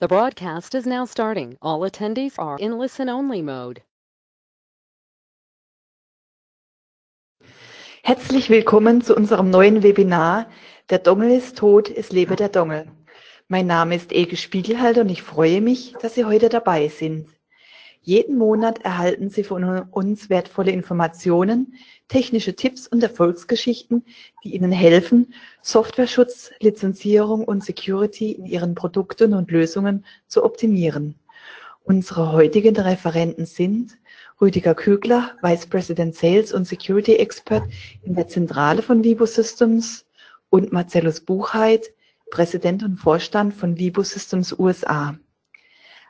The broadcast is now starting. All attendees are in listen-only mode. Herzlich willkommen zu unserem neuen Webinar Der Dongel ist tot, es lebe der Dongel. Mein Name ist Eke Spiegelhalter und ich freue mich, dass Sie heute dabei sind. Jeden Monat erhalten Sie von uns wertvolle Informationen, technische Tipps und Erfolgsgeschichten, die Ihnen helfen, Softwareschutz, Lizenzierung und Security in Ihren Produkten und Lösungen zu optimieren. Unsere heutigen Referenten sind Rüdiger Kügler, Vice President Sales und Security Expert in der Zentrale von Vibo Systems und Marcellus Buchheit, Präsident und Vorstand von Vibo Systems USA.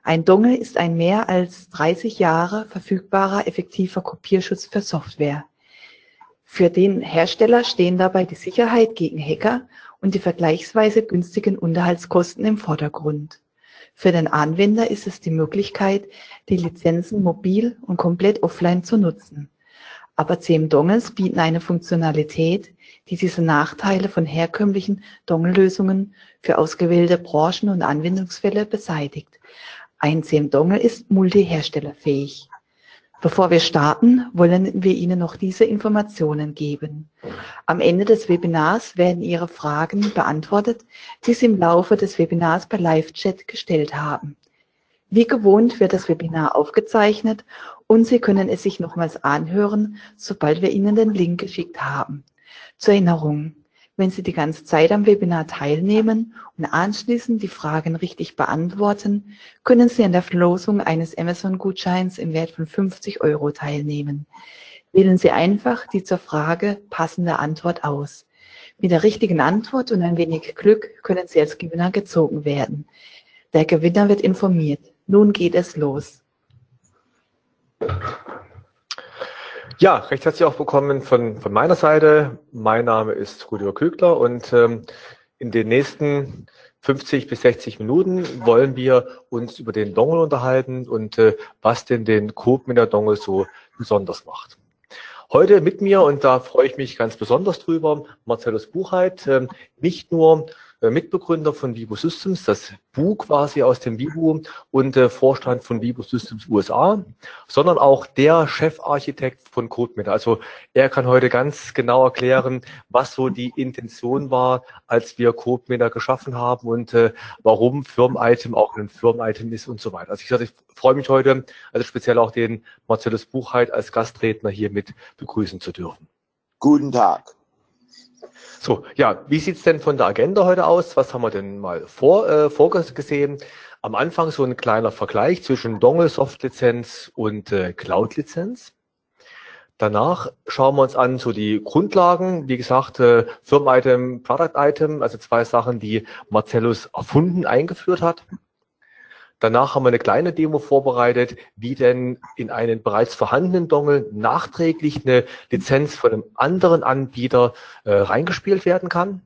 Ein Dongle ist ein mehr als 30 Jahre verfügbarer effektiver Kopierschutz für Software. Für den Hersteller stehen dabei die Sicherheit gegen Hacker und die vergleichsweise günstigen Unterhaltskosten im Vordergrund. Für den Anwender ist es die Möglichkeit, die Lizenzen mobil und komplett offline zu nutzen. Aber CM-Dongles bieten eine Funktionalität, die diese Nachteile von herkömmlichen Dongle-Lösungen für ausgewählte Branchen und Anwendungsfälle beseitigt. Ein CM-Dongle ist multiherstellerfähig. Bevor wir starten, wollen wir Ihnen noch diese Informationen geben. Am Ende des Webinars werden Ihre Fragen beantwortet, die Sie im Laufe des Webinars per Live-Chat gestellt haben. Wie gewohnt wird das Webinar aufgezeichnet und Sie können es sich nochmals anhören, sobald wir Ihnen den Link geschickt haben. Zur Erinnerung, wenn Sie die ganze Zeit am Webinar teilnehmen und anschließend die Fragen richtig beantworten, können Sie an der Verlosung eines Amazon-Gutscheins im Wert von 50 Euro teilnehmen. Wählen Sie einfach die zur Frage passende Antwort aus. Mit der richtigen Antwort und ein wenig Glück können Sie als Gewinner gezogen werden. Der Gewinner wird informiert. Nun geht es los. Ja, recht herzlich auch willkommen von, von meiner Seite. Mein Name ist Rüdiger Kügler und ähm, in den nächsten 50 bis 60 Minuten wollen wir uns über den Dongle unterhalten und äh, was denn den Coop mit der Dongle so besonders macht. Heute mit mir, und da freue ich mich ganz besonders drüber, Marcellus Buchheit, äh, nicht nur äh, Mitbegründer von Vivo Systems, das Bu quasi aus dem Vivo und äh, Vorstand von Vivo Systems USA, sondern auch der Chefarchitekt von CodeMeter. Also er kann heute ganz genau erklären, was so die Intention war, als wir CodeMeter geschaffen haben und äh, warum Firmen-Item auch ein Firmen-Item ist und so weiter. Also ich, sage, ich freue mich heute, also speziell auch den Marcellus Buchheit als Gastredner hier mit begrüßen zu dürfen. Guten Tag. So, ja, wie sieht's denn von der Agenda heute aus? Was haben wir denn mal vor, äh, vorgesehen? Am Anfang so ein kleiner Vergleich zwischen Dongle Soft-Lizenz und äh, Cloud-Lizenz. Danach schauen wir uns an so die Grundlagen, wie gesagt, äh, Firmen-Item, Product-Item, also zwei Sachen, die Marcellus erfunden, eingeführt hat. Danach haben wir eine kleine Demo vorbereitet, wie denn in einen bereits vorhandenen Dongle nachträglich eine Lizenz von einem anderen Anbieter äh, reingespielt werden kann.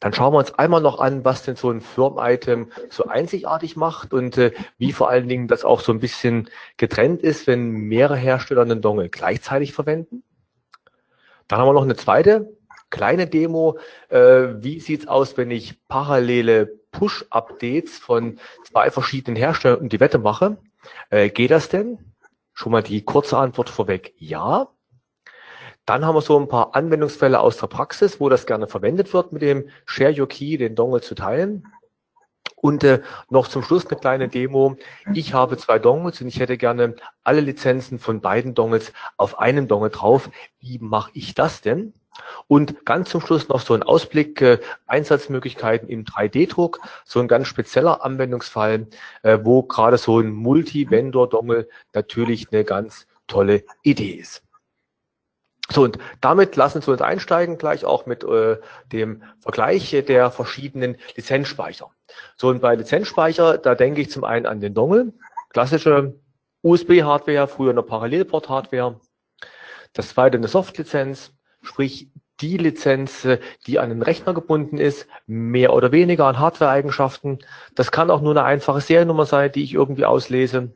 Dann schauen wir uns einmal noch an, was denn so ein Firm-Item so einzigartig macht und äh, wie vor allen Dingen das auch so ein bisschen getrennt ist, wenn mehrere Hersteller einen Dongle gleichzeitig verwenden. Dann haben wir noch eine zweite kleine Demo. Äh, wie sieht's aus, wenn ich parallele Push-Updates von zwei verschiedenen Herstellern die Wette mache. Äh, geht das denn? Schon mal die kurze Antwort vorweg, ja. Dann haben wir so ein paar Anwendungsfälle aus der Praxis, wo das gerne verwendet wird, mit dem Share Your Key, den Dongle zu teilen. Und äh, noch zum Schluss eine kleine Demo. Ich habe zwei Dongles und ich hätte gerne alle Lizenzen von beiden Dongles auf einem Dongle drauf. Wie mache ich das denn? Und ganz zum Schluss noch so ein Ausblick, äh, Einsatzmöglichkeiten im 3D-Druck, so ein ganz spezieller Anwendungsfall, äh, wo gerade so ein Multi-Vendor-Dongle natürlich eine ganz tolle Idee ist. So, und damit lassen Sie uns einsteigen, gleich auch mit äh, dem Vergleich der verschiedenen Lizenzspeicher. So, und bei Lizenzspeicher, da denke ich zum einen an den Dongle, klassische USB-Hardware, früher eine Parallelport-Hardware. Das zweite eine Soft-Lizenz, Sprich, die Lizenz, äh, die an den Rechner gebunden ist, mehr oder weniger an Hardware-Eigenschaften. Das kann auch nur eine einfache Seriennummer sein, die ich irgendwie auslese.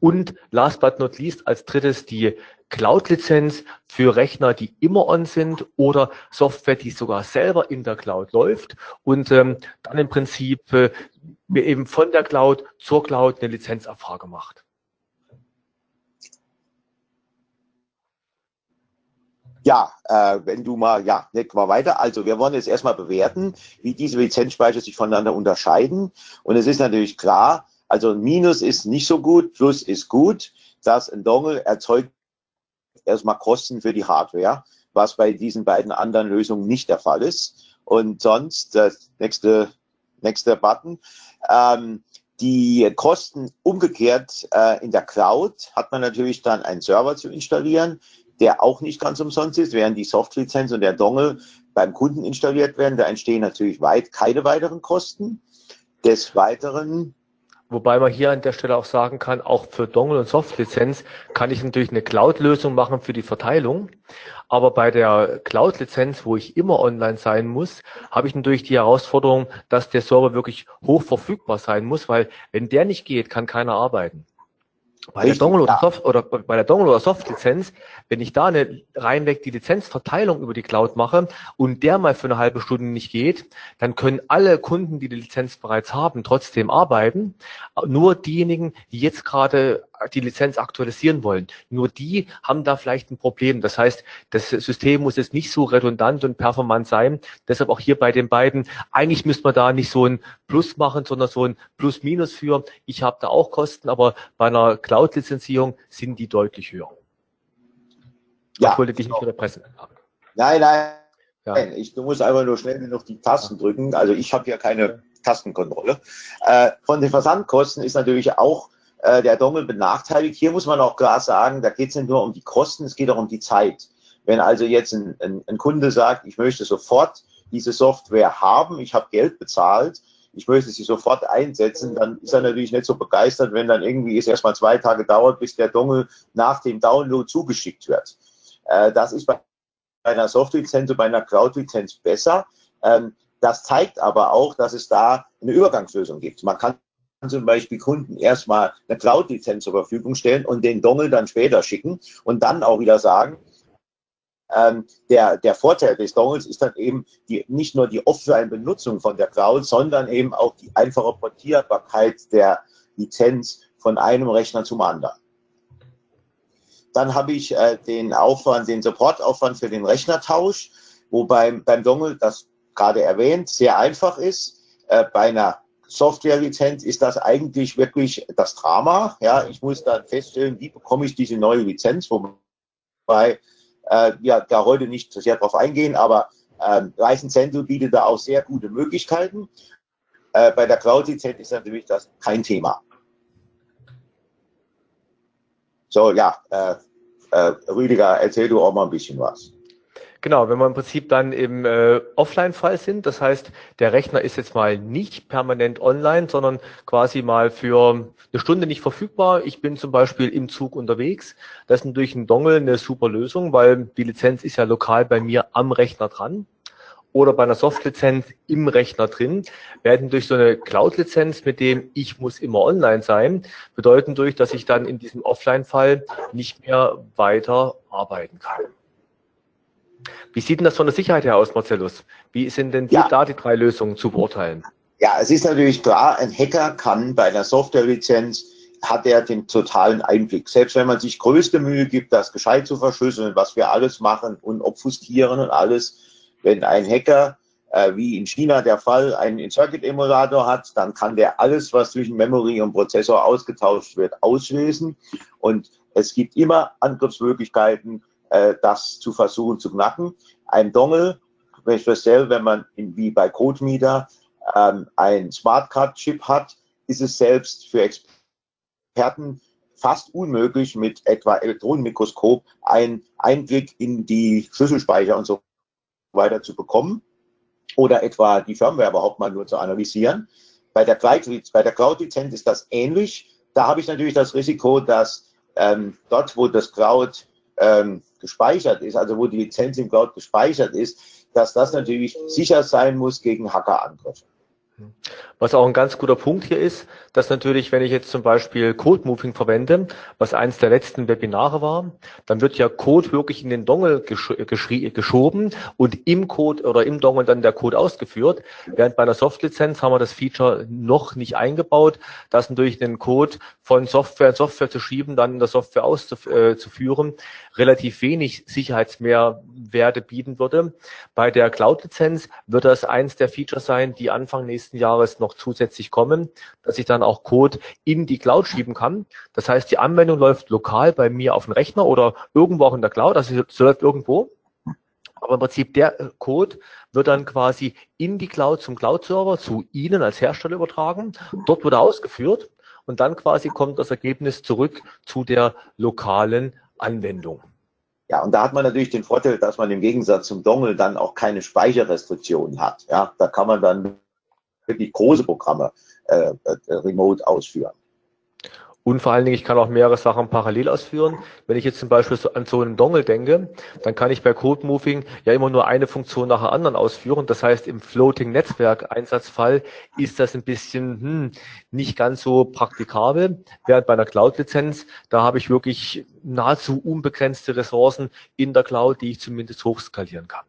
Und last but not least als drittes die Cloud-Lizenz für Rechner, die immer on sind oder Software, die sogar selber in der Cloud läuft und ähm, dann im Prinzip äh, eben von der Cloud zur Cloud eine Lizenzabfrage macht. Ja, äh, wenn du mal, ja, leg mal weiter. Also wir wollen jetzt erstmal bewerten, wie diese Lizenzspeicher sich voneinander unterscheiden. Und es ist natürlich klar, also Minus ist nicht so gut, Plus ist gut. dass ein Dongle erzeugt erstmal Kosten für die Hardware, was bei diesen beiden anderen Lösungen nicht der Fall ist. Und sonst, das nächste, nächste Button, ähm, die Kosten umgekehrt äh, in der Cloud hat man natürlich dann einen Server zu installieren der auch nicht ganz umsonst ist, während die Softlizenz und der Dongle beim Kunden installiert werden. Da entstehen natürlich weit keine weiteren Kosten. Des Weiteren Wobei man hier an der Stelle auch sagen kann, auch für Dongle und Softlizenz kann ich natürlich eine Cloud-Lösung machen für die Verteilung. Aber bei der Cloud-Lizenz, wo ich immer online sein muss, habe ich natürlich die Herausforderung, dass der Server wirklich hoch verfügbar sein muss, weil wenn der nicht geht, kann keiner arbeiten. Bei Richtig, der Dongle oder, ja. Soft, oder bei der Dongle oder Soft-Lizenz, wenn ich da eine reinweg die Lizenzverteilung über die Cloud mache und der mal für eine halbe Stunde nicht geht, dann können alle Kunden, die die Lizenz bereits haben, trotzdem arbeiten. Nur diejenigen, die jetzt gerade die Lizenz aktualisieren wollen. Nur die haben da vielleicht ein Problem. Das heißt, das System muss jetzt nicht so redundant und performant sein. Deshalb auch hier bei den beiden. Eigentlich müsste man da nicht so ein Plus machen, sondern so ein Plus-Minus für. Ich habe da auch Kosten, aber bei einer Cloud-Lizenzierung sind die deutlich höher. Ja, ich wollte dich nicht unterpressen. Nein, nein. Ja. Ich, du musst einfach nur schnell genug die Tasten drücken. Also ich habe hier keine Tastenkontrolle. Äh, von den Versandkosten ist natürlich auch äh, der Dongle benachteiligt. Hier muss man auch klar sagen, da geht es nicht nur um die Kosten, es geht auch um die Zeit. Wenn also jetzt ein, ein, ein Kunde sagt, ich möchte sofort diese Software haben, ich habe Geld bezahlt, ich möchte sie sofort einsetzen, dann ist er natürlich nicht so begeistert, wenn dann irgendwie es erstmal zwei Tage dauert, bis der Dongle nach dem Download zugeschickt wird. Äh, das ist bei einer Software-Lizenz und bei einer Cloud-Lizenz besser. Ähm, das zeigt aber auch, dass es da eine Übergangslösung gibt. Man kann zum Beispiel Kunden erstmal eine Cloud-Lizenz zur Verfügung stellen und den Dongle dann später schicken und dann auch wieder sagen, ähm, der, der Vorteil des Dongles ist dann eben die, nicht nur die Offline-Benutzung von der Cloud, sondern eben auch die einfache Portierbarkeit der Lizenz von einem Rechner zum anderen. Dann habe ich äh, den Aufwand, den Supportaufwand für den Rechnertausch, wo beim, beim Dongle, das gerade erwähnt, sehr einfach ist. Äh, bei einer Software-Lizenz ist das eigentlich wirklich das Drama. Ja, ich muss dann feststellen, wie bekomme ich diese neue Lizenz, wobei äh, ja da heute nicht so sehr drauf eingehen, aber ähm, License bietet da auch sehr gute Möglichkeiten. Äh, bei der Cloud-Lizenz ist natürlich das kein Thema. So, ja, äh, äh, Rüdiger, erzähl du auch mal ein bisschen was. Genau, wenn wir im Prinzip dann im äh, Offline-Fall sind, das heißt, der Rechner ist jetzt mal nicht permanent online, sondern quasi mal für eine Stunde nicht verfügbar. Ich bin zum Beispiel im Zug unterwegs. Das ist natürlich ein Dongle eine super Lösung, weil die Lizenz ist ja lokal bei mir am Rechner dran oder bei einer Soft-Lizenz im Rechner drin, werden durch so eine Cloud-Lizenz, mit dem ich muss immer online sein, bedeuten durch, dass ich dann in diesem Offline-Fall nicht mehr weiter arbeiten kann. Wie sieht denn das von der Sicherheit her aus, Marcellus? Wie sind denn ja. da die drei Lösungen zu beurteilen? Ja, es ist natürlich klar, ein Hacker kann bei einer Softwarelizenz hat er den totalen Einblick. Selbst wenn man sich größte Mühe gibt, das gescheit zu verschlüsseln, was wir alles machen und obfustieren und alles, wenn ein Hacker, äh, wie in China der Fall, einen Circuit-Emulator hat, dann kann der alles, was zwischen Memory und Prozessor ausgetauscht wird, auslösen. Und es gibt immer Angriffsmöglichkeiten, äh, das zu versuchen zu knacken. Ein Dongle, speziell wenn man in, wie bei CodeMeter ähm, ein Smartcard-Chip hat, ist es selbst für Experten fast unmöglich, mit etwa Elektronenmikroskop einen Einblick in die Schlüsselspeicher und so weiter zu bekommen oder etwa die Firmware überhaupt mal nur zu analysieren. Bei der Cloud-Lizenz ist das ähnlich. Da habe ich natürlich das Risiko, dass ähm, dort, wo das Cloud ähm, gespeichert ist, also wo die Lizenz im Cloud gespeichert ist, dass das natürlich sicher sein muss gegen Hackerangriffe. Was auch ein ganz guter Punkt hier ist, dass natürlich, wenn ich jetzt zum Beispiel Code Moving verwende, was eins der letzten Webinare war, dann wird ja Code wirklich in den Dongle gesch geschoben und im Code oder im Dongle dann der Code ausgeführt. Während bei einer Soft-Lizenz haben wir das Feature noch nicht eingebaut, dass natürlich den Code von Software in Software zu schieben, dann in der Software auszuführen, relativ wenig Sicherheitsmehrwerte bieten würde. Bei der Cloud-Lizenz wird das eins der Features sein, die Anfang nächsten Jahres noch zusätzlich kommen, dass ich dann auch Code in die Cloud schieben kann. Das heißt, die Anwendung läuft lokal bei mir auf dem Rechner oder irgendwo auch in der Cloud, also sie läuft irgendwo. Aber im Prinzip der äh, Code wird dann quasi in die Cloud zum Cloud-Server, zu Ihnen als Hersteller übertragen. Dort wird er ausgeführt und dann quasi kommt das Ergebnis zurück zu der lokalen Anwendung. Ja, und da hat man natürlich den Vorteil, dass man im Gegensatz zum Dongle dann auch keine Speicherrestriktionen hat. Ja, da kann man dann wirklich große Programme äh, äh, remote ausführen. Und vor allen Dingen, ich kann auch mehrere Sachen parallel ausführen. Wenn ich jetzt zum Beispiel an so einen Dongle denke, dann kann ich bei Code Moving ja immer nur eine Funktion nach der anderen ausführen. Das heißt, im Floating Netzwerk Einsatzfall ist das ein bisschen hm, nicht ganz so praktikabel. Während bei einer Cloud Lizenz, da habe ich wirklich nahezu unbegrenzte Ressourcen in der Cloud, die ich zumindest hochskalieren kann.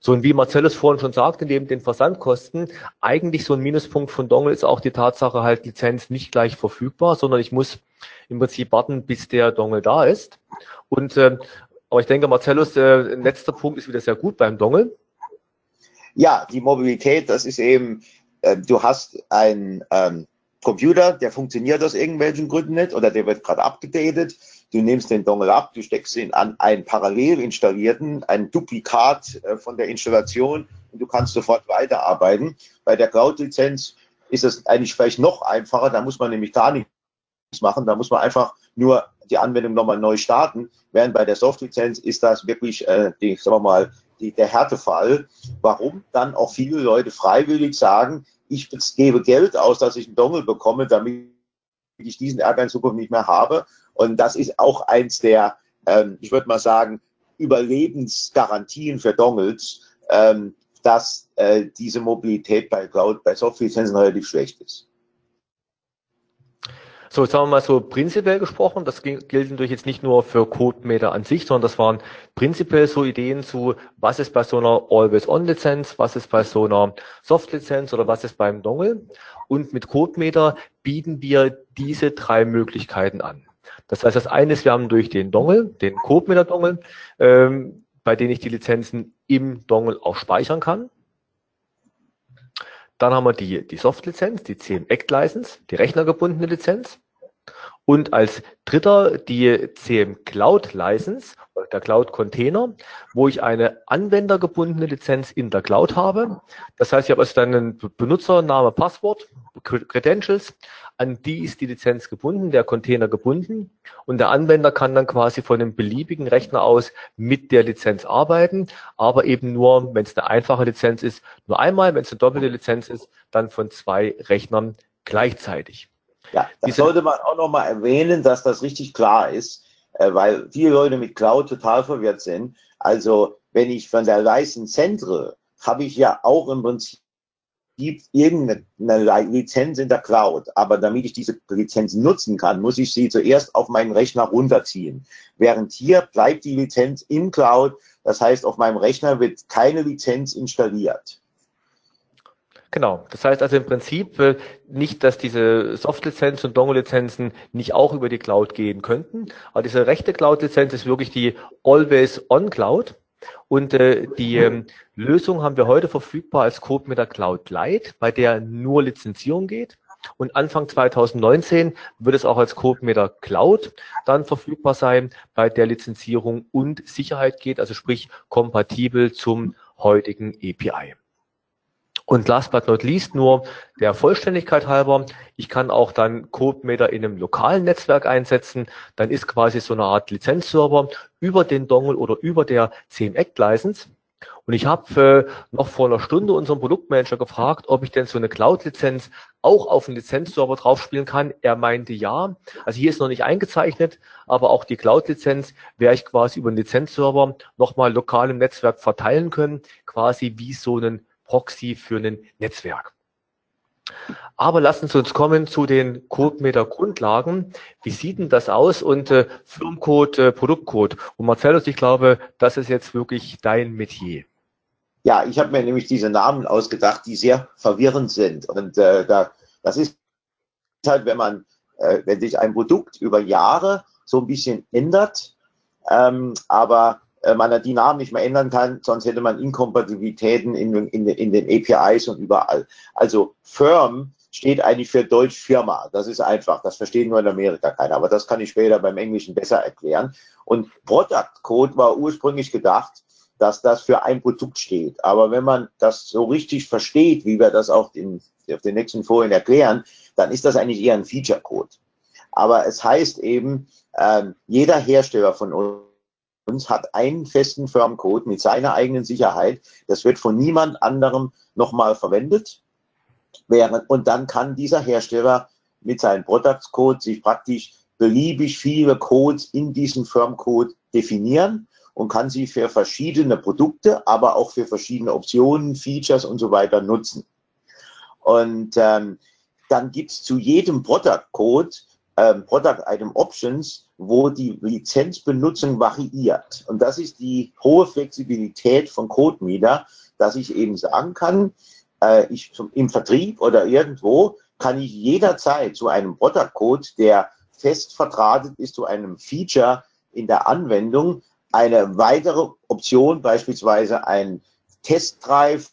So, und wie Marcellus vorhin schon sagte, neben den Versandkosten, eigentlich so ein Minuspunkt von Dongle ist auch die Tatsache halt Lizenz nicht gleich verfügbar, sondern ich muss im Prinzip warten, bis der Dongle da ist. Und äh, aber ich denke, Marcellus, äh, letzter Punkt ist wieder sehr gut beim Dongle. Ja, die Mobilität, das ist eben, äh, du hast ein ähm, Computer, der funktioniert aus irgendwelchen Gründen nicht oder der wird gerade abgedatet. Du nimmst den Dongle ab, du steckst ihn an einen parallel installierten, ein Duplikat äh, von der Installation und du kannst sofort weiterarbeiten. Bei der Cloud-Lizenz ist es eigentlich vielleicht noch einfacher, da muss man nämlich gar nichts machen, da muss man einfach nur die Anwendung nochmal neu starten, während bei der Soft-Lizenz ist das wirklich, äh, die, sagen wir mal, die, der Härtefall, warum dann auch viele Leute freiwillig sagen, ich gebe Geld aus, dass ich einen Dongle bekomme, damit ich diesen Ärger in Zukunft nicht mehr habe. Und das ist auch eins der, ähm, ich würde mal sagen, Überlebensgarantien für Dongles, ähm, dass äh, diese Mobilität bei Cloud, bei Software-Lizenzen relativ schlecht ist. So, jetzt haben wir mal so prinzipiell gesprochen. Das gilt natürlich jetzt nicht nur für CodeMeter an sich, sondern das waren prinzipiell so Ideen zu, was ist bei so einer Always-On-Lizenz, was ist bei so einer Soft-Lizenz oder was ist beim Dongle. Und mit CodeMeter bieten wir diese drei Möglichkeiten an. Das heißt, das eine ist, wir haben durch den Dongle, den CodeMeter-Dongle, ähm, bei dem ich die Lizenzen im Dongle auch speichern kann. Dann haben wir die, die Soft-Lizenz, die CM Act License, die rechnergebundene Lizenz. Und als dritter die CM Cloud License, der Cloud Container, wo ich eine anwendergebundene Lizenz in der Cloud habe. Das heißt, ich habe also dann einen Benutzername, Passwort, Credentials, an die ist die Lizenz gebunden, der Container gebunden und der Anwender kann dann quasi von einem beliebigen Rechner aus mit der Lizenz arbeiten, aber eben nur, wenn es eine einfache Lizenz ist, nur einmal, wenn es eine doppelte Lizenz ist, dann von zwei Rechnern gleichzeitig. Ja, das sollte man auch nochmal erwähnen, dass das richtig klar ist, äh, weil viele Leute mit Cloud total verwirrt sind. Also, wenn ich von der License zentre, habe ich ja auch im Prinzip irgendeine Lizenz in der Cloud. Aber damit ich diese Lizenz nutzen kann, muss ich sie zuerst auf meinen Rechner runterziehen. Während hier bleibt die Lizenz im Cloud. Das heißt, auf meinem Rechner wird keine Lizenz installiert. Genau. Das heißt also im Prinzip äh, nicht, dass diese Soft-Lizenz und Dongle-Lizenzen nicht auch über die Cloud gehen könnten. Aber diese rechte Cloud-Lizenz ist wirklich die Always-On-Cloud. Und äh, die ähm, Lösung haben wir heute verfügbar als Code mit der Cloud Lite, bei der nur Lizenzierung geht. Und Anfang 2019 wird es auch als Code mit der Cloud dann verfügbar sein, bei der Lizenzierung und Sicherheit geht, also sprich kompatibel zum heutigen API. Und last but not least nur der Vollständigkeit halber, ich kann auch dann CodeMeter in einem lokalen Netzwerk einsetzen. Dann ist quasi so eine Art Lizenzserver über den Dongle oder über der CMEC License. Und ich habe äh, noch vor einer Stunde unseren Produktmanager gefragt, ob ich denn so eine Cloud-Lizenz auch auf einen Lizenzserver draufspielen kann. Er meinte ja. Also hier ist noch nicht eingezeichnet, aber auch die Cloud-Lizenz werde ich quasi über einen Lizenzserver nochmal lokal im Netzwerk verteilen können, quasi wie so einen Proxy für ein Netzwerk. Aber lassen Sie uns kommen zu den CodeMeter-Grundlagen. Wie sieht denn das aus? Und äh, Firmcode, äh, Produktcode. Und Marcellus, ich glaube, das ist jetzt wirklich dein Metier. Ja, ich habe mir nämlich diese Namen ausgedacht, die sehr verwirrend sind. Und äh, da, das ist halt, wenn man, äh, wenn sich ein Produkt über Jahre so ein bisschen ändert, ähm, aber äh, man die Namen nicht mehr ändern kann, sonst hätte man Inkompatibilitäten in, in, in den APIs und überall. Also Firm steht eigentlich für Deutsch Firma. Das ist einfach. Das versteht nur in Amerika keiner. Aber das kann ich später beim Englischen besser erklären. Und Product Code war ursprünglich gedacht, dass das für ein Produkt steht. Aber wenn man das so richtig versteht, wie wir das auch in, auf den nächsten Folien erklären, dann ist das eigentlich eher ein Feature Code. Aber es heißt eben, äh, jeder Hersteller von uns hat einen festen Firmcode mit seiner eigenen Sicherheit. Das wird von niemand anderem nochmal verwendet. Und dann kann dieser Hersteller mit seinem Product Code sich praktisch beliebig viele Codes in diesem Firmcode definieren und kann sie für verschiedene Produkte, aber auch für verschiedene Optionen, Features und so weiter nutzen. Und ähm, dann gibt es zu jedem Product Code ähm, Product Item Options, wo die Lizenzbenutzung variiert. Und das ist die hohe Flexibilität von CodeMeter, dass ich eben sagen kann, äh, ich zum, im Vertrieb oder irgendwo kann ich jederzeit zu einem Product Code, der fest verdrahtet ist zu einem Feature in der Anwendung, eine weitere Option, beispielsweise ein Testdrive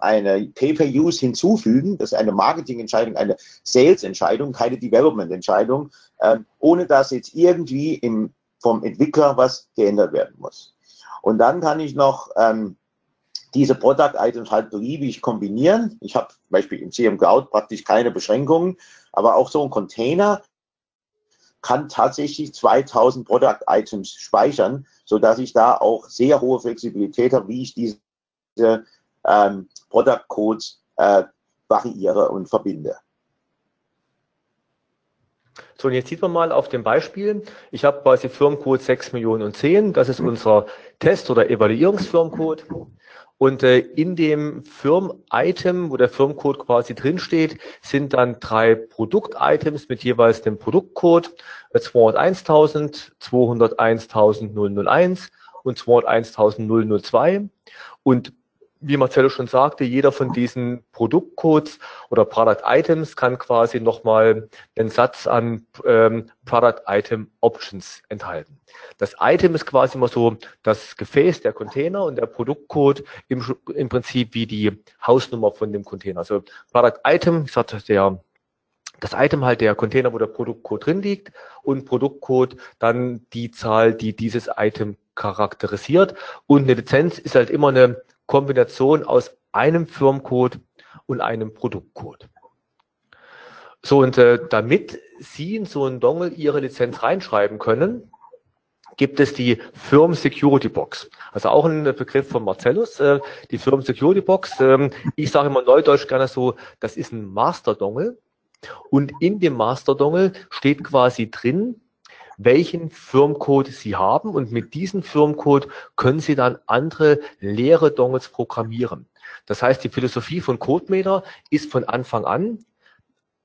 eine Pay-per-Use hinzufügen. Das ist eine Marketingentscheidung, eine Sales-Entscheidung, keine Development-Entscheidung, äh, ohne dass jetzt irgendwie im, vom Entwickler was geändert werden muss. Und dann kann ich noch ähm, diese Product-Items halt beliebig kombinieren. Ich habe zum Beispiel im CM Cloud praktisch keine Beschränkungen, aber auch so ein Container kann tatsächlich 2000 Product-Items speichern, so dass ich da auch sehr hohe Flexibilität habe, wie ich diese ähm, Product Codes äh, variiere und verbinde. So, und jetzt sieht man mal auf dem Beispiel, ich habe quasi Firmencode 6 Millionen und 10, das ist unser Test- oder Evaluierungsfirmencode. Und äh, in dem Firm-Item, wo der Firmencode quasi drinsteht, sind dann drei Produkt-Items mit jeweils dem Produktcode 201.000, 201.001 und 201.002. Und wie Marcello schon sagte, jeder von diesen Produktcodes oder Product Items kann quasi nochmal den Satz an ähm, Product Item Options enthalten. Das Item ist quasi immer so das Gefäß, der Container und der Produktcode im, im Prinzip wie die Hausnummer von dem Container. Also Product Item, ich sagte, der das Item halt der Container, wo der Produktcode drin liegt und Produktcode dann die Zahl, die dieses Item charakterisiert. Und eine Lizenz ist halt immer eine Kombination aus einem Firmcode und einem Produktcode. So, und äh, damit Sie in so einen Dongle Ihre Lizenz reinschreiben können, gibt es die Firm Security Box. Also auch ein Begriff von Marcellus, äh, die Firm Security Box. Ähm, ich sage immer neudeutsch gerne so, das ist ein Master Dongle. Und in dem Master Dongle steht quasi drin, welchen Firmcode Sie haben und mit diesem Firmcode können Sie dann andere leere Dongles programmieren. Das heißt, die Philosophie von CodeMeter ist von Anfang an,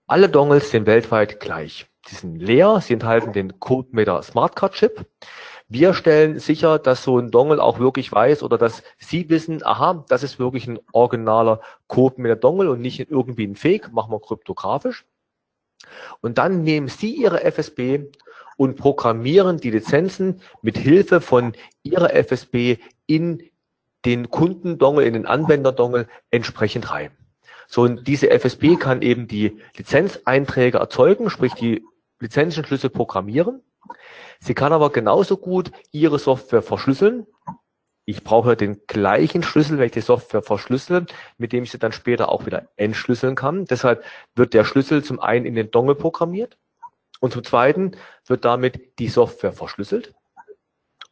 alle Dongles sind weltweit gleich. Sie sind leer, sie enthalten den CodeMeter Smartcard Chip. Wir stellen sicher, dass so ein Dongle auch wirklich weiß oder dass Sie wissen, aha, das ist wirklich ein originaler CodeMeter Dongle und nicht irgendwie ein Fake, machen wir kryptografisch. Und dann nehmen Sie Ihre FSB und programmieren die Lizenzen mit Hilfe von ihrer FSB in den Kundendongel, in den Anwenderdongel entsprechend rein. So, und diese FSB kann eben die Lizenzeinträge erzeugen, sprich die Lizenzenschlüssel programmieren. Sie kann aber genauso gut ihre Software verschlüsseln. Ich brauche den gleichen Schlüssel, die Software verschlüssel, mit dem ich sie dann später auch wieder entschlüsseln kann. Deshalb wird der Schlüssel zum einen in den Dongle programmiert und zum Zweiten wird damit die Software verschlüsselt.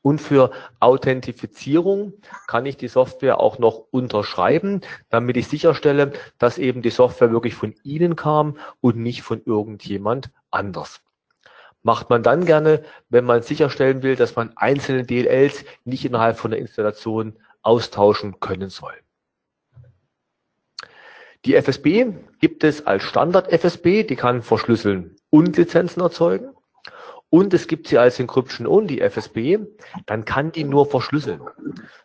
Und für Authentifizierung kann ich die Software auch noch unterschreiben, damit ich sicherstelle, dass eben die Software wirklich von Ihnen kam und nicht von irgendjemand anders. Macht man dann gerne, wenn man sicherstellen will, dass man einzelne DLLs nicht innerhalb von der Installation austauschen können soll. Die FSB gibt es als Standard FSB, die kann verschlüsseln und Lizenzen erzeugen und es gibt sie als Encryption Only FSB, dann kann die nur verschlüsseln.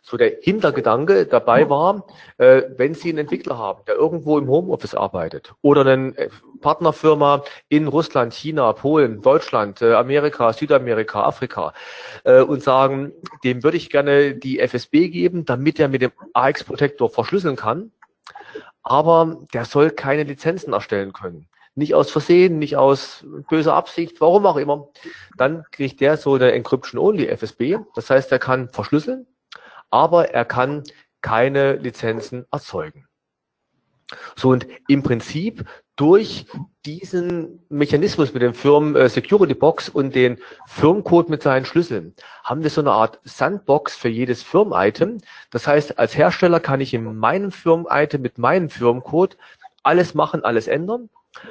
So der Hintergedanke dabei war, äh, wenn Sie einen Entwickler haben, der irgendwo im Homeoffice arbeitet oder eine äh, Partnerfirma in Russland, China, Polen, Deutschland, äh, Amerika, Südamerika, Afrika äh, und sagen, dem würde ich gerne die FSB geben, damit er mit dem AX Protector verschlüsseln kann, aber der soll keine Lizenzen erstellen können nicht aus Versehen, nicht aus böser Absicht, warum auch immer, dann kriegt der so eine Encryption-Only FSB. Das heißt, er kann verschlüsseln, aber er kann keine Lizenzen erzeugen. So und im Prinzip durch diesen Mechanismus mit dem Firmen äh, Security Box und den Firmencode mit seinen Schlüsseln haben wir so eine Art Sandbox für jedes Firmen-Item. Das heißt, als Hersteller kann ich in meinem Firmen-Item mit meinem Firmencode alles machen, alles ändern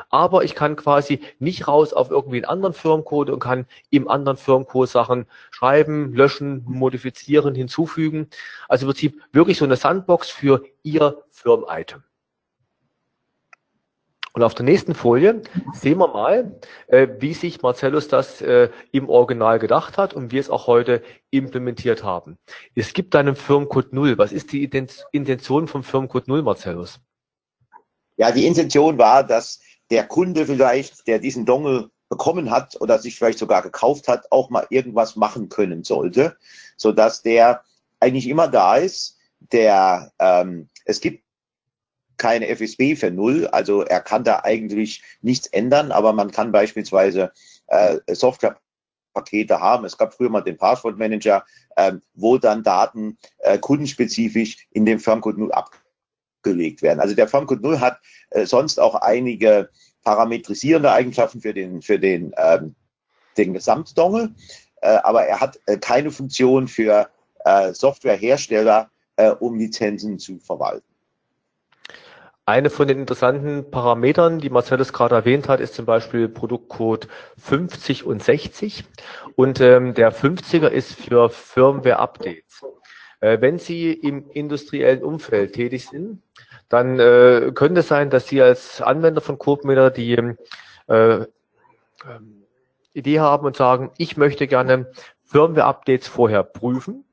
aber ich kann quasi nicht raus auf irgendwie einen anderen Firmencode und kann im anderen Firmencode Sachen schreiben, löschen, modifizieren, hinzufügen. Also im Prinzip wirklich so eine Sandbox für Ihr Firmen-Item. Und auf der nächsten Folie sehen wir mal, äh, wie sich Marcellus das äh, im Original gedacht hat und wir es auch heute implementiert haben. Es gibt einen Firmencode 0. Was ist die Intention vom Firmencode 0, Marcellus? Ja, die Intention war, dass der Kunde vielleicht, der diesen Dongle bekommen hat oder sich vielleicht sogar gekauft hat, auch mal irgendwas machen können sollte, so dass der eigentlich immer da ist. Der ähm, es gibt keine FSB für null, also er kann da eigentlich nichts ändern, aber man kann beispielsweise äh, Softwarepakete haben. Es gab früher mal den Passwort Manager, ähm, wo dann Daten äh, kundenspezifisch in dem Firmcode 0 ab gelegt werden. Also der Firmcode 0 hat äh, sonst auch einige parametrisierende Eigenschaften für den, für den, ähm, den Gesamtdongle, äh, aber er hat äh, keine Funktion für äh, Softwarehersteller, äh, um Lizenzen zu verwalten. Eine von den interessanten Parametern, die Marcellus gerade erwähnt hat, ist zum Beispiel Produktcode 50 und 60. Und ähm, der 50er ist für Firmware-Updates. Äh, wenn Sie im industriellen Umfeld tätig sind, dann äh, könnte es sein, dass Sie als Anwender von CodeMeter die äh, Idee haben und sagen, ich möchte gerne Firmware-Updates vorher prüfen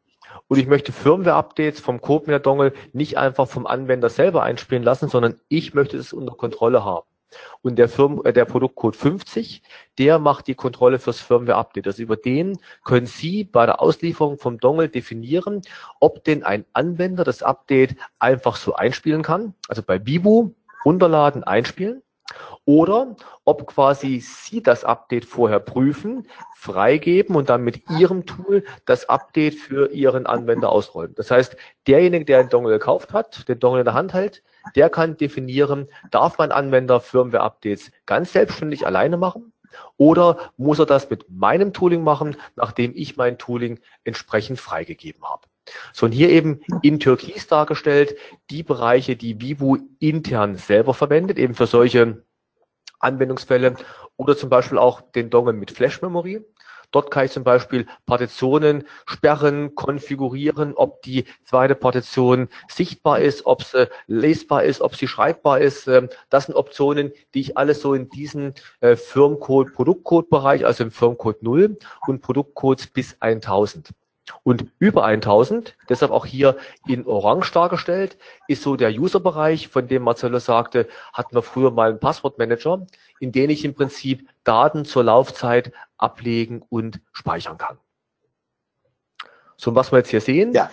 und ich möchte Firmware-Updates vom CodeMeter-Dongle nicht einfach vom Anwender selber einspielen lassen, sondern ich möchte es unter Kontrolle haben. Und der, Firmen, äh, der Produktcode 50, der macht die Kontrolle fürs Firmware-Update. Also über den können Sie bei der Auslieferung vom Dongle definieren, ob denn ein Anwender das Update einfach so einspielen kann. Also bei Bibu runterladen, einspielen oder ob quasi Sie das Update vorher prüfen, freigeben und dann mit Ihrem Tool das Update für Ihren Anwender ausrollen. Das heißt, derjenige, der einen Dongle gekauft hat, den Dongle in der Hand hält, der kann definieren, darf mein Anwender Firmware-Updates ganz selbstständig alleine machen oder muss er das mit meinem Tooling machen, nachdem ich mein Tooling entsprechend freigegeben habe. So, und hier eben in Türkis dargestellt die Bereiche, die Vivu intern selber verwendet, eben für solche Anwendungsfälle oder zum Beispiel auch den Dongle mit Flash-Memory. Dort kann ich zum Beispiel Partitionen sperren, konfigurieren, ob die zweite Partition sichtbar ist, ob sie lesbar ist, ob sie schreibbar ist. Ähm, das sind Optionen, die ich alles so in diesen äh, Firmcode, Produktcode-Bereich, also im Firmcode 0 und Produktcodes bis 1000. Und über 1000, deshalb auch hier in Orange dargestellt, ist so der User-Bereich, von dem Marcelo sagte, hatten wir früher mal einen Passwortmanager, in den ich im Prinzip Daten zur Laufzeit ablegen und speichern kann. So, was wir jetzt hier sehen. Ja,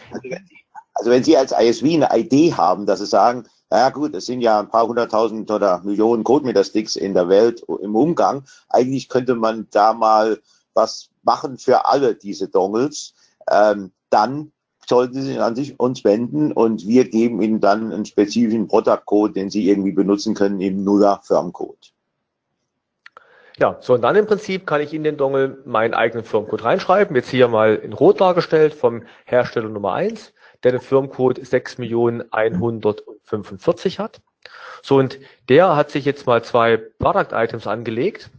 also wenn Sie, also als ISV eine Idee haben, dass Sie sagen, naja gut, es sind ja ein paar hunderttausend oder Millionen Codemeter-Sticks in der Welt im Umgang, eigentlich könnte man da mal was machen für alle diese Dongles ähm, dann sollten Sie sich an sich uns wenden und wir geben Ihnen dann einen spezifischen Product-Code, den Sie irgendwie benutzen können im Nuller Firmcode. Ja, so und dann im Prinzip kann ich in den Dongle meinen eigenen Firmencode reinschreiben. Jetzt hier mal in Rot dargestellt vom Hersteller Nummer eins, der den Firmencode 6.145 hat. So und der hat sich jetzt mal zwei Product Items angelegt.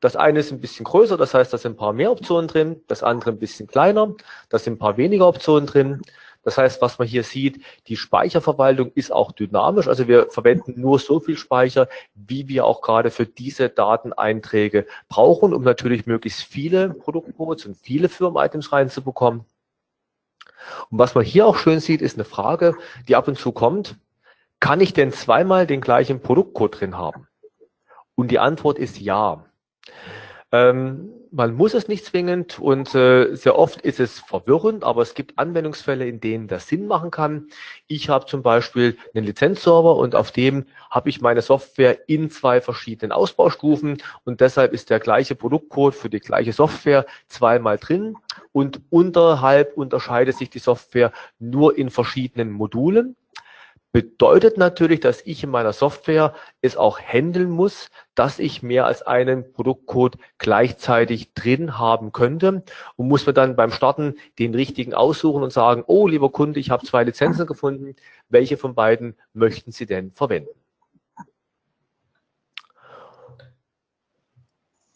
Das eine ist ein bisschen größer, das heißt, da sind ein paar mehr Optionen drin. Das andere ein bisschen kleiner, da sind ein paar weniger Optionen drin. Das heißt, was man hier sieht, die Speicherverwaltung ist auch dynamisch. Also wir verwenden nur so viel Speicher, wie wir auch gerade für diese Dateneinträge brauchen, um natürlich möglichst viele Produktcodes und viele Firmen-Items reinzubekommen. Und was man hier auch schön sieht, ist eine Frage, die ab und zu kommt. Kann ich denn zweimal den gleichen Produktcode drin haben? Und die Antwort ist ja. Ähm, man muss es nicht zwingend und äh, sehr oft ist es verwirrend, aber es gibt Anwendungsfälle, in denen das Sinn machen kann. Ich habe zum Beispiel einen Lizenzserver und auf dem habe ich meine Software in zwei verschiedenen Ausbaustufen und deshalb ist der gleiche Produktcode für die gleiche Software zweimal drin und unterhalb unterscheidet sich die Software nur in verschiedenen Modulen bedeutet natürlich, dass ich in meiner Software es auch handeln muss, dass ich mehr als einen Produktcode gleichzeitig drin haben könnte und muss mir dann beim Starten den richtigen aussuchen und sagen, oh lieber Kunde, ich habe zwei Lizenzen gefunden, welche von beiden möchten Sie denn verwenden?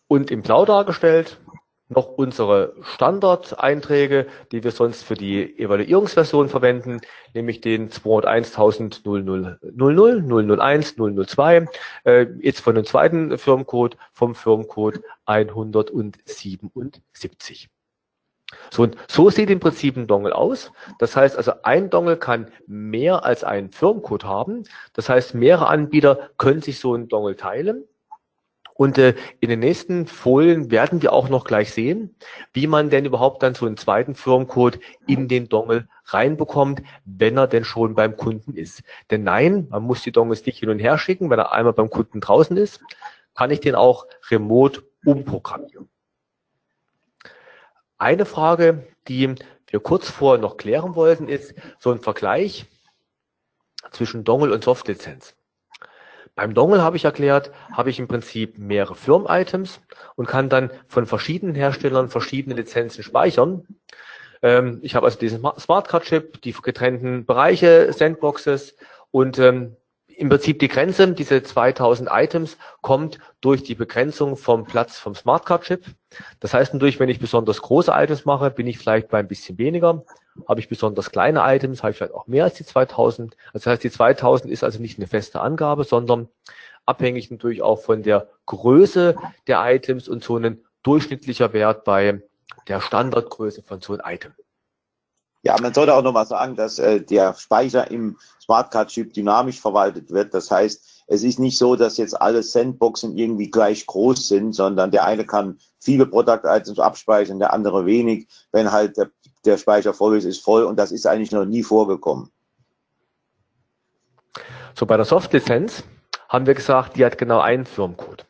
Und im Blau dargestellt noch unsere Standardeinträge, die wir sonst für die Evaluierungsversion verwenden, nämlich den 201.000, 001, 002, äh, jetzt von dem zweiten Firmencode, vom Firmencode 177. So, und so sieht im Prinzip ein Dongle aus. Das heißt also, ein Dongle kann mehr als einen Firmencode haben. Das heißt, mehrere Anbieter können sich so einen Dongle teilen. Und äh, in den nächsten Folien werden wir auch noch gleich sehen, wie man denn überhaupt dann so einen zweiten Firmencode in den Dongle reinbekommt, wenn er denn schon beim Kunden ist. Denn nein, man muss die Dongles nicht hin und her schicken, wenn er einmal beim Kunden draußen ist, kann ich den auch remote umprogrammieren. Eine Frage, die wir kurz vorher noch klären wollten, ist so ein Vergleich zwischen Dongle und Softlizenz. Beim Dongle habe ich erklärt, habe ich im Prinzip mehrere Firm-Items und kann dann von verschiedenen Herstellern verschiedene Lizenzen speichern. Ähm, ich habe also diesen Smartcard-Chip, die getrennten Bereiche, Sandboxes und ähm, im Prinzip die Grenze, diese 2000 Items, kommt durch die Begrenzung vom Platz vom Smartcard-Chip. Das heißt natürlich, wenn ich besonders große Items mache, bin ich vielleicht bei ein bisschen weniger. Habe ich besonders kleine Items, habe ich vielleicht auch mehr als die 2000. Das heißt, die 2000 ist also nicht eine feste Angabe, sondern abhängig natürlich auch von der Größe der Items und so ein durchschnittlicher Wert bei der Standardgröße von so einem Item. Ja, man sollte auch noch mal sagen, dass äh, der Speicher im Smartcard-Chip dynamisch verwaltet wird. Das heißt, es ist nicht so, dass jetzt alle Sandboxen irgendwie gleich groß sind, sondern der eine kann viele Product Items abspeichern, der andere wenig. Wenn halt der, der Speicher voll ist, ist voll und das ist eigentlich noch nie vorgekommen. So, bei der Soft-Lizenz haben wir gesagt, die hat genau einen Firmencode.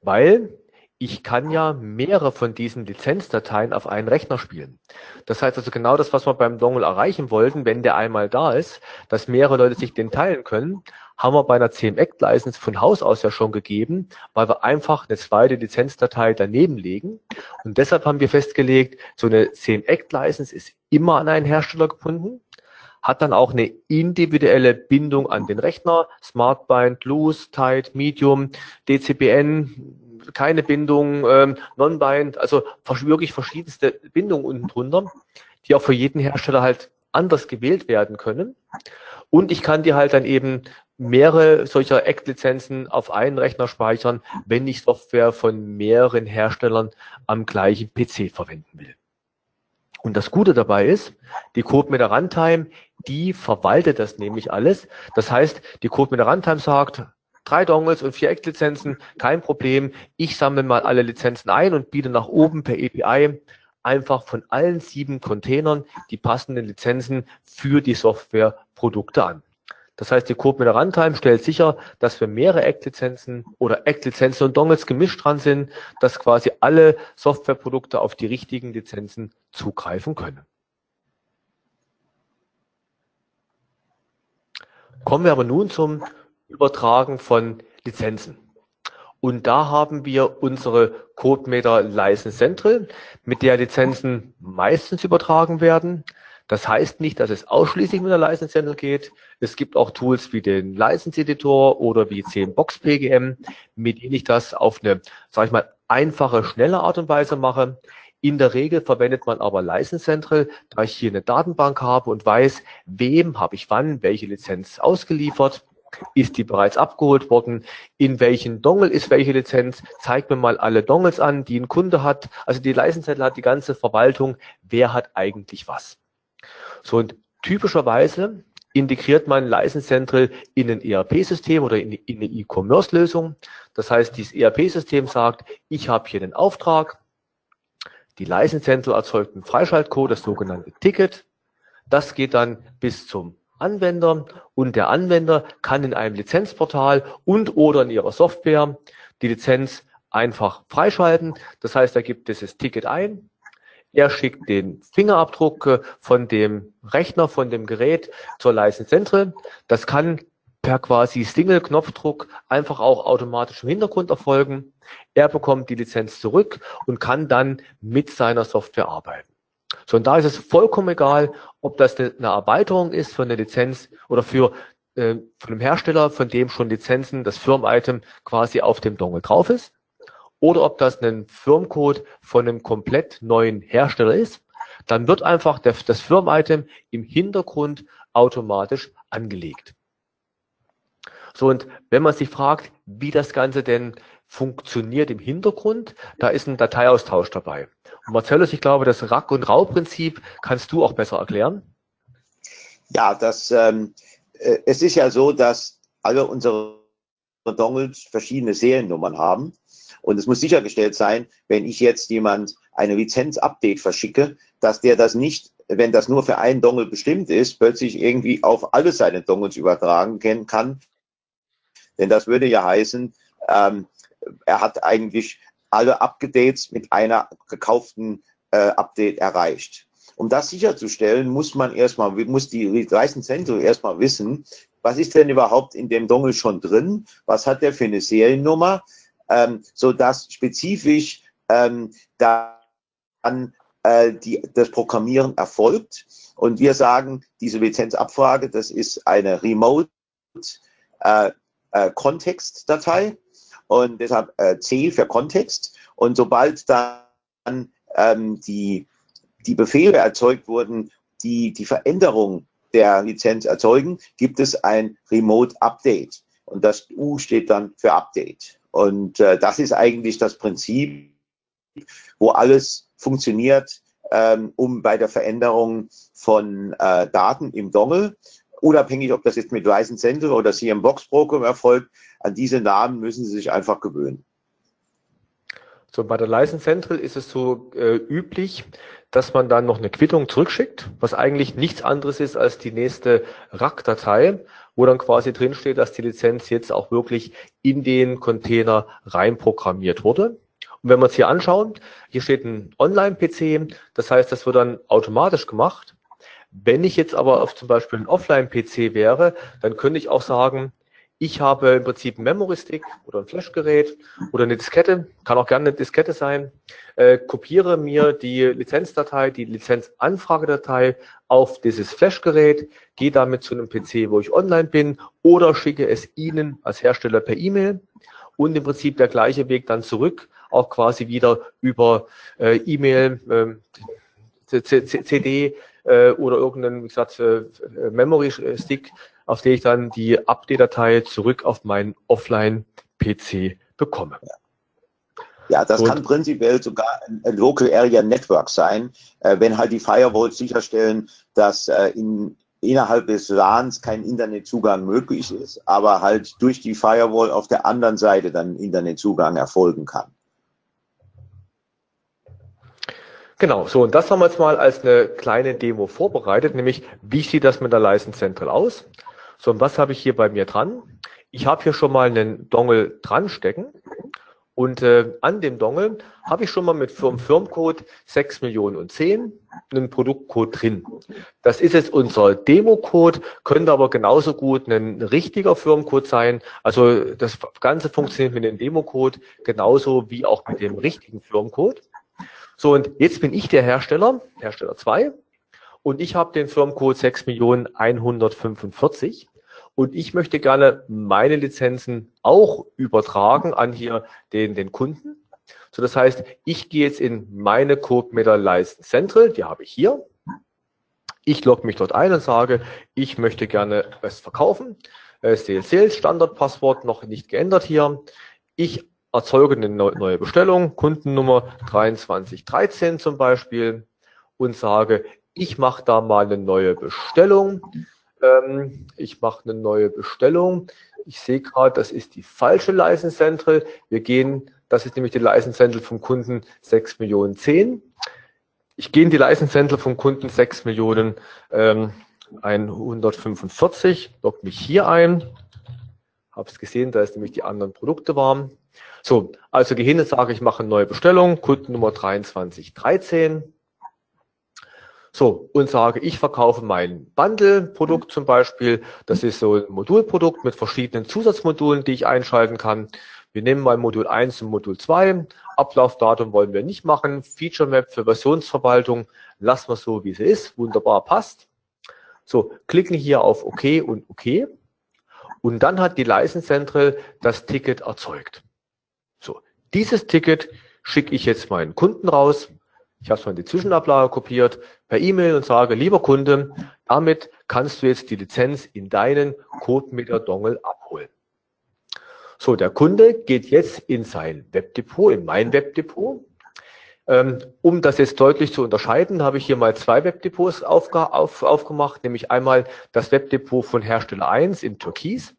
Weil ich kann ja mehrere von diesen Lizenzdateien auf einen Rechner spielen. Das heißt also genau das, was wir beim Dongle erreichen wollten, wenn der einmal da ist, dass mehrere Leute sich den teilen können, haben wir bei einer CMX-License von Haus aus ja schon gegeben, weil wir einfach eine zweite Lizenzdatei daneben legen. Und deshalb haben wir festgelegt, so eine CMX-License ist immer an einen Hersteller gebunden hat dann auch eine individuelle Bindung an den Rechner, Smartbind, Loose, Tight, Medium, DCBN, keine Bindung, ähm, Non-Bind, also wirklich verschiedenste Bindungen unten drunter, die auch für jeden Hersteller halt anders gewählt werden können. Und ich kann die halt dann eben mehrere solcher Act-Lizenzen auf einen Rechner speichern, wenn ich Software von mehreren Herstellern am gleichen PC verwenden will. Und das Gute dabei ist, die Code mit der Runtime, die verwaltet das nämlich alles. Das heißt, die Code mit der Runtime sagt, drei Dongles und vier Eck-Lizenzen, kein Problem. Ich sammle mal alle Lizenzen ein und biete nach oben per API einfach von allen sieben Containern die passenden Lizenzen für die Softwareprodukte an. Das heißt, die Code mit der Runtime stellt sicher, dass wir mehrere Act-Lizenzen oder Act-Lizenzen und Dongles gemischt dran sind, dass quasi alle Softwareprodukte auf die richtigen Lizenzen zugreifen können. Kommen wir aber nun zum Übertragen von Lizenzen. Und da haben wir unsere CodeMeter License Central, mit der Lizenzen meistens übertragen werden. Das heißt nicht, dass es ausschließlich mit der License Central geht. Es gibt auch Tools wie den License Editor oder wie 10 Box PGM, mit denen ich das auf eine, sag ich mal, einfache, schnelle Art und Weise mache. In der Regel verwendet man aber License Central, da ich hier eine Datenbank habe und weiß, wem habe ich wann welche Lizenz ausgeliefert. Ist die bereits abgeholt worden? In welchen Dongle ist welche Lizenz? Zeigt mir mal alle Dongles an, die ein Kunde hat. Also die License hat die ganze Verwaltung. Wer hat eigentlich was? So und typischerweise integriert man License in ein ERP-System oder in, in eine E-Commerce-Lösung. Das heißt, dieses ERP-System sagt, ich habe hier den Auftrag, die License Central erzeugt einen Freischaltcode, das sogenannte Ticket. Das geht dann bis zum Anwender und der Anwender kann in einem Lizenzportal und oder in ihrer Software die Lizenz einfach freischalten. Das heißt, er gibt dieses Ticket ein, er schickt den Fingerabdruck äh, von dem Rechner, von dem Gerät zur License. Das kann per quasi Single-Knopfdruck einfach auch automatisch im Hintergrund erfolgen. Er bekommt die Lizenz zurück und kann dann mit seiner Software arbeiten. So, und da ist es vollkommen egal, ob das eine Erweiterung ist von der Lizenz oder für äh, von dem Hersteller, von dem schon Lizenzen, das Firm-Item quasi auf dem Dongle drauf ist, oder ob das ein Firmcode von einem komplett neuen Hersteller ist, dann wird einfach der, das Firm-Item im Hintergrund automatisch angelegt. So, und wenn man sich fragt, wie das Ganze denn funktioniert im Hintergrund, da ist ein Dateiaustausch dabei. Und Marcellus, ich glaube, das Rack- und Rau-Prinzip kannst du auch besser erklären. Ja, das, ähm, äh, es ist ja so, dass alle unsere Dongles verschiedene Seriennummern haben. Und es muss sichergestellt sein, wenn ich jetzt jemand eine Lizenz-Update verschicke, dass der das nicht, wenn das nur für einen Dongle bestimmt ist, plötzlich irgendwie auf alle seine Dongles übertragen kann. Denn das würde ja heißen, ähm, er hat eigentlich alle Updates mit einer gekauften äh, Update erreicht. Um das sicherzustellen, muss man erstmal, muss die License Central erstmal wissen, was ist denn überhaupt in dem Dongle schon drin? Was hat der für eine Seriennummer? Ähm, so dass spezifisch ähm, dann äh, die, das Programmieren erfolgt. Und wir sagen, diese Lizenzabfrage, das ist eine Remote äh, äh, Kontextdatei und deshalb äh, C für Kontext. Und sobald dann ähm, die, die Befehle erzeugt wurden, die die Veränderung der Lizenz erzeugen, gibt es ein Remote Update. Und das U steht dann für Update. Und äh, das ist eigentlich das Prinzip, wo alles funktioniert, ähm, um bei der Veränderung von äh, Daten im Dongle unabhängig, ob das jetzt mit Ryzen Central oder CM Box Broker erfolgt, an diese Namen müssen Sie sich einfach gewöhnen. So, bei der License Central ist es so äh, üblich, dass man dann noch eine Quittung zurückschickt, was eigentlich nichts anderes ist als die nächste RAC-Datei, wo dann quasi drinsteht, dass die Lizenz jetzt auch wirklich in den Container reinprogrammiert wurde. Und wenn wir uns hier anschauen, hier steht ein Online-PC, das heißt, das wird dann automatisch gemacht. Wenn ich jetzt aber auf zum Beispiel ein Offline-PC wäre, dann könnte ich auch sagen, ich habe im Prinzip einen Memory-Stick oder ein Flashgerät oder eine Diskette, kann auch gerne eine Diskette sein, äh, kopiere mir die Lizenzdatei, die Lizenzanfragedatei auf dieses Flashgerät, gehe damit zu einem PC, wo ich online bin oder schicke es Ihnen als Hersteller per E-Mail und im Prinzip der gleiche Weg dann zurück, auch quasi wieder über äh, E-Mail, äh, CD, äh, oder irgendeinen, wie gesagt, äh, Memory-Stick, auf den ich dann die Update-Datei zurück auf meinen Offline-PC bekomme. Ja, das Und, kann prinzipiell sogar ein Local Area Network sein, äh, wenn halt die Firewalls sicherstellen, dass äh, in, innerhalb des LANs kein Internetzugang möglich ist, aber halt durch die Firewall auf der anderen Seite dann Internetzugang erfolgen kann. Genau, so und das haben wir jetzt mal als eine kleine Demo vorbereitet, nämlich wie sieht das mit der License Central aus? So, und was habe ich hier bei mir dran? Ich habe hier schon mal einen Dongle dran stecken Und äh, an dem Dongle habe ich schon mal mit Firm Firmcode 6 Millionen und 10 einen Produktcode drin. Das ist jetzt unser Demo-Code, könnte aber genauso gut ein richtiger Firmcode sein. Also das Ganze funktioniert mit dem Demo-Code genauso wie auch mit dem richtigen Firmcode. So, und jetzt bin ich der Hersteller, Hersteller 2, und ich habe den Firmcode 6 Millionen 145 und ich möchte gerne meine Lizenzen auch übertragen an hier den, den Kunden. So, das heißt, ich gehe jetzt in meine CodeMeter License Central, die habe ich hier. Ich logge mich dort ein und sage, ich möchte gerne es verkaufen. Äh, Sales Sales Standardpasswort noch nicht geändert hier. Ich erzeuge eine neue Bestellung, Kundennummer 2313 zum Beispiel und sage, ich mache da mal eine neue Bestellung. Ähm, ich mache eine neue Bestellung. Ich sehe gerade, das ist die falsche License Central. Wir gehen, das ist nämlich die License Central vom Kunden 6 Millionen 10. Ich gehe in die License Central vom Kunden 6 Millionen ähm, 145, logge mich hier ein. Habe es gesehen, da ist nämlich die anderen Produkte waren. So, also gehe hin und sage, ich mache eine neue Bestellung, Kundennummer 2313. So, und sage, ich verkaufe mein Bundle-Produkt zum Beispiel. Das ist so ein Modulprodukt mit verschiedenen Zusatzmodulen, die ich einschalten kann. Wir nehmen mal Modul 1 und Modul 2. Ablaufdatum wollen wir nicht machen. Feature Map für Versionsverwaltung lassen wir so, wie sie ist. Wunderbar, passt. So, klicken hier auf OK und OK. Und dann hat die License Central das Ticket erzeugt. Dieses Ticket schicke ich jetzt meinen Kunden raus. Ich habe es mal in die Zwischenablage kopiert, per E-Mail und sage, lieber Kunde, damit kannst du jetzt die Lizenz in deinen CodeMeter-Dongle abholen. So, der Kunde geht jetzt in sein Webdepot, in mein Webdepot. Ähm, um das jetzt deutlich zu unterscheiden, habe ich hier mal zwei Webdepots auf, auf, aufgemacht, nämlich einmal das Webdepot von Hersteller 1 in Türkis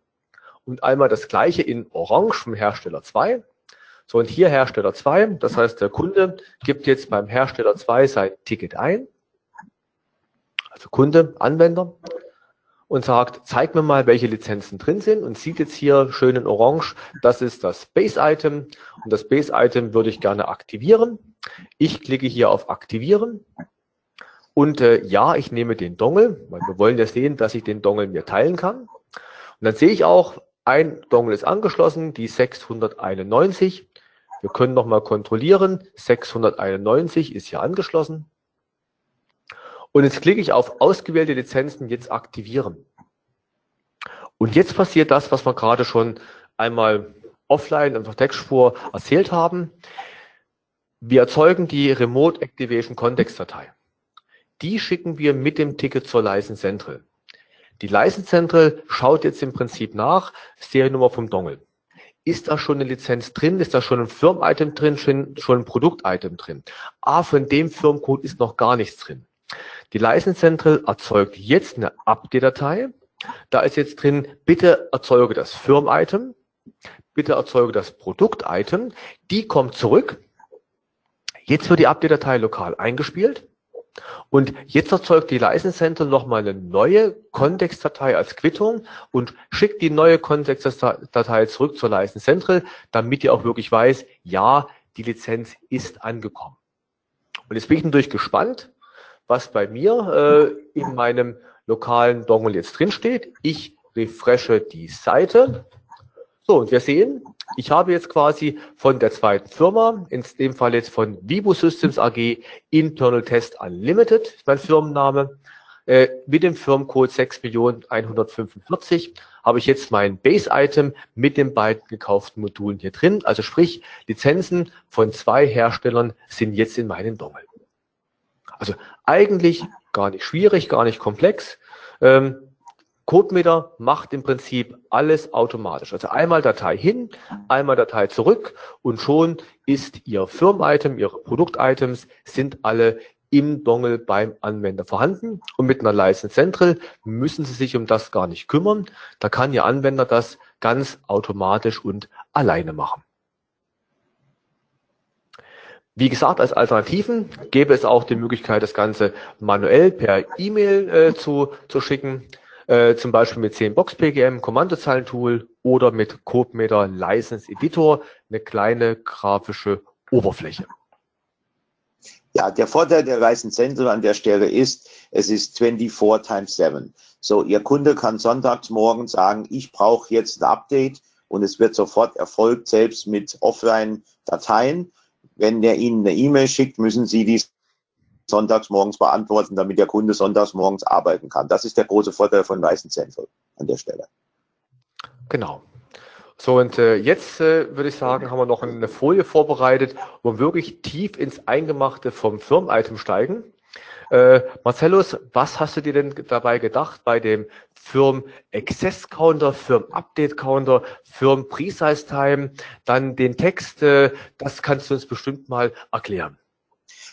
und einmal das gleiche in Orange vom Hersteller 2. So, und hier Hersteller 2, das heißt, der Kunde gibt jetzt beim Hersteller 2 sein Ticket ein, also Kunde, Anwender, und sagt, zeig mir mal, welche Lizenzen drin sind. Und sieht jetzt hier schön in Orange, das ist das Base-Item. Und das Base-Item würde ich gerne aktivieren. Ich klicke hier auf Aktivieren. Und äh, ja, ich nehme den Dongle, weil wir wollen ja sehen, dass ich den Dongle mir teilen kann. Und dann sehe ich auch, ein Dongle ist angeschlossen, die 691. Wir können nochmal kontrollieren. 691 ist hier angeschlossen. Und jetzt klicke ich auf ausgewählte Lizenzen jetzt aktivieren. Und jetzt passiert das, was wir gerade schon einmal offline der Textspur erzählt haben. Wir erzeugen die Remote Activation Kontextdatei. Die schicken wir mit dem Ticket zur License Central. Die License Central schaut jetzt im Prinzip nach, Seriennummer vom Dongle. Ist da schon eine Lizenz drin? Ist da schon ein Firm-Item drin? Schon, schon ein Produkt-Item drin? Ah, von dem Firmcode ist noch gar nichts drin. Die License Central erzeugt jetzt eine Update-Datei. Da ist jetzt drin, bitte erzeuge das Firm-Item, bitte erzeuge das Produkt-Item. Die kommt zurück. Jetzt wird die Update-Datei lokal eingespielt. Und jetzt erzeugt die License Central nochmal eine neue Kontextdatei als Quittung und schickt die neue Kontextdatei zurück zur License Central, damit ihr auch wirklich weiß, ja, die Lizenz ist angekommen. Und jetzt bin ich natürlich gespannt, was bei mir äh, in meinem lokalen Dongle jetzt drin steht. Ich refreshe die Seite. So, und wir sehen, ich habe jetzt quasi von der zweiten Firma, in dem Fall jetzt von Vibo Systems AG, Internal Test Unlimited, mein Firmenname, äh, mit dem Firmencode 6.145 habe ich jetzt mein Base-Item mit den beiden gekauften Modulen hier drin. Also sprich, Lizenzen von zwei Herstellern sind jetzt in meinem Dongle. Also eigentlich gar nicht schwierig, gar nicht komplex. Ähm, CodeMeter macht im Prinzip alles automatisch. Also einmal Datei hin, einmal Datei zurück und schon ist Ihr Firm-Item, Ihre Produkt-Items sind alle im Dongle beim Anwender vorhanden. Und mit einer License Central müssen Sie sich um das gar nicht kümmern. Da kann Ihr Anwender das ganz automatisch und alleine machen. Wie gesagt, als Alternativen gäbe es auch die Möglichkeit, das Ganze manuell per E-Mail äh, zu, zu schicken äh, zum Beispiel mit 10 Box PGM, Kommandozeilentool oder mit CodeMeter License Editor eine kleine grafische Oberfläche. Ja, der Vorteil der License Central an der Stelle ist, es ist 24 times 7. So, Ihr Kunde kann sonntags morgens sagen, ich brauche jetzt ein Update und es wird sofort erfolgt, selbst mit Offline-Dateien. Wenn der Ihnen eine E-Mail schickt, müssen Sie die sonntags morgens beantworten, damit der Kunde sonntags morgens arbeiten kann. Das ist der große Vorteil von License Central an der Stelle. Genau. So, und äh, jetzt äh, würde ich sagen, haben wir noch eine Folie vorbereitet, wo wir wirklich tief ins Eingemachte vom Firmen-Item steigen. Äh, Marcellus, was hast du dir denn dabei gedacht bei dem Firm Access Counter, Firm Update Counter, Firm Precise Time, dann den Text, äh, das kannst du uns bestimmt mal erklären.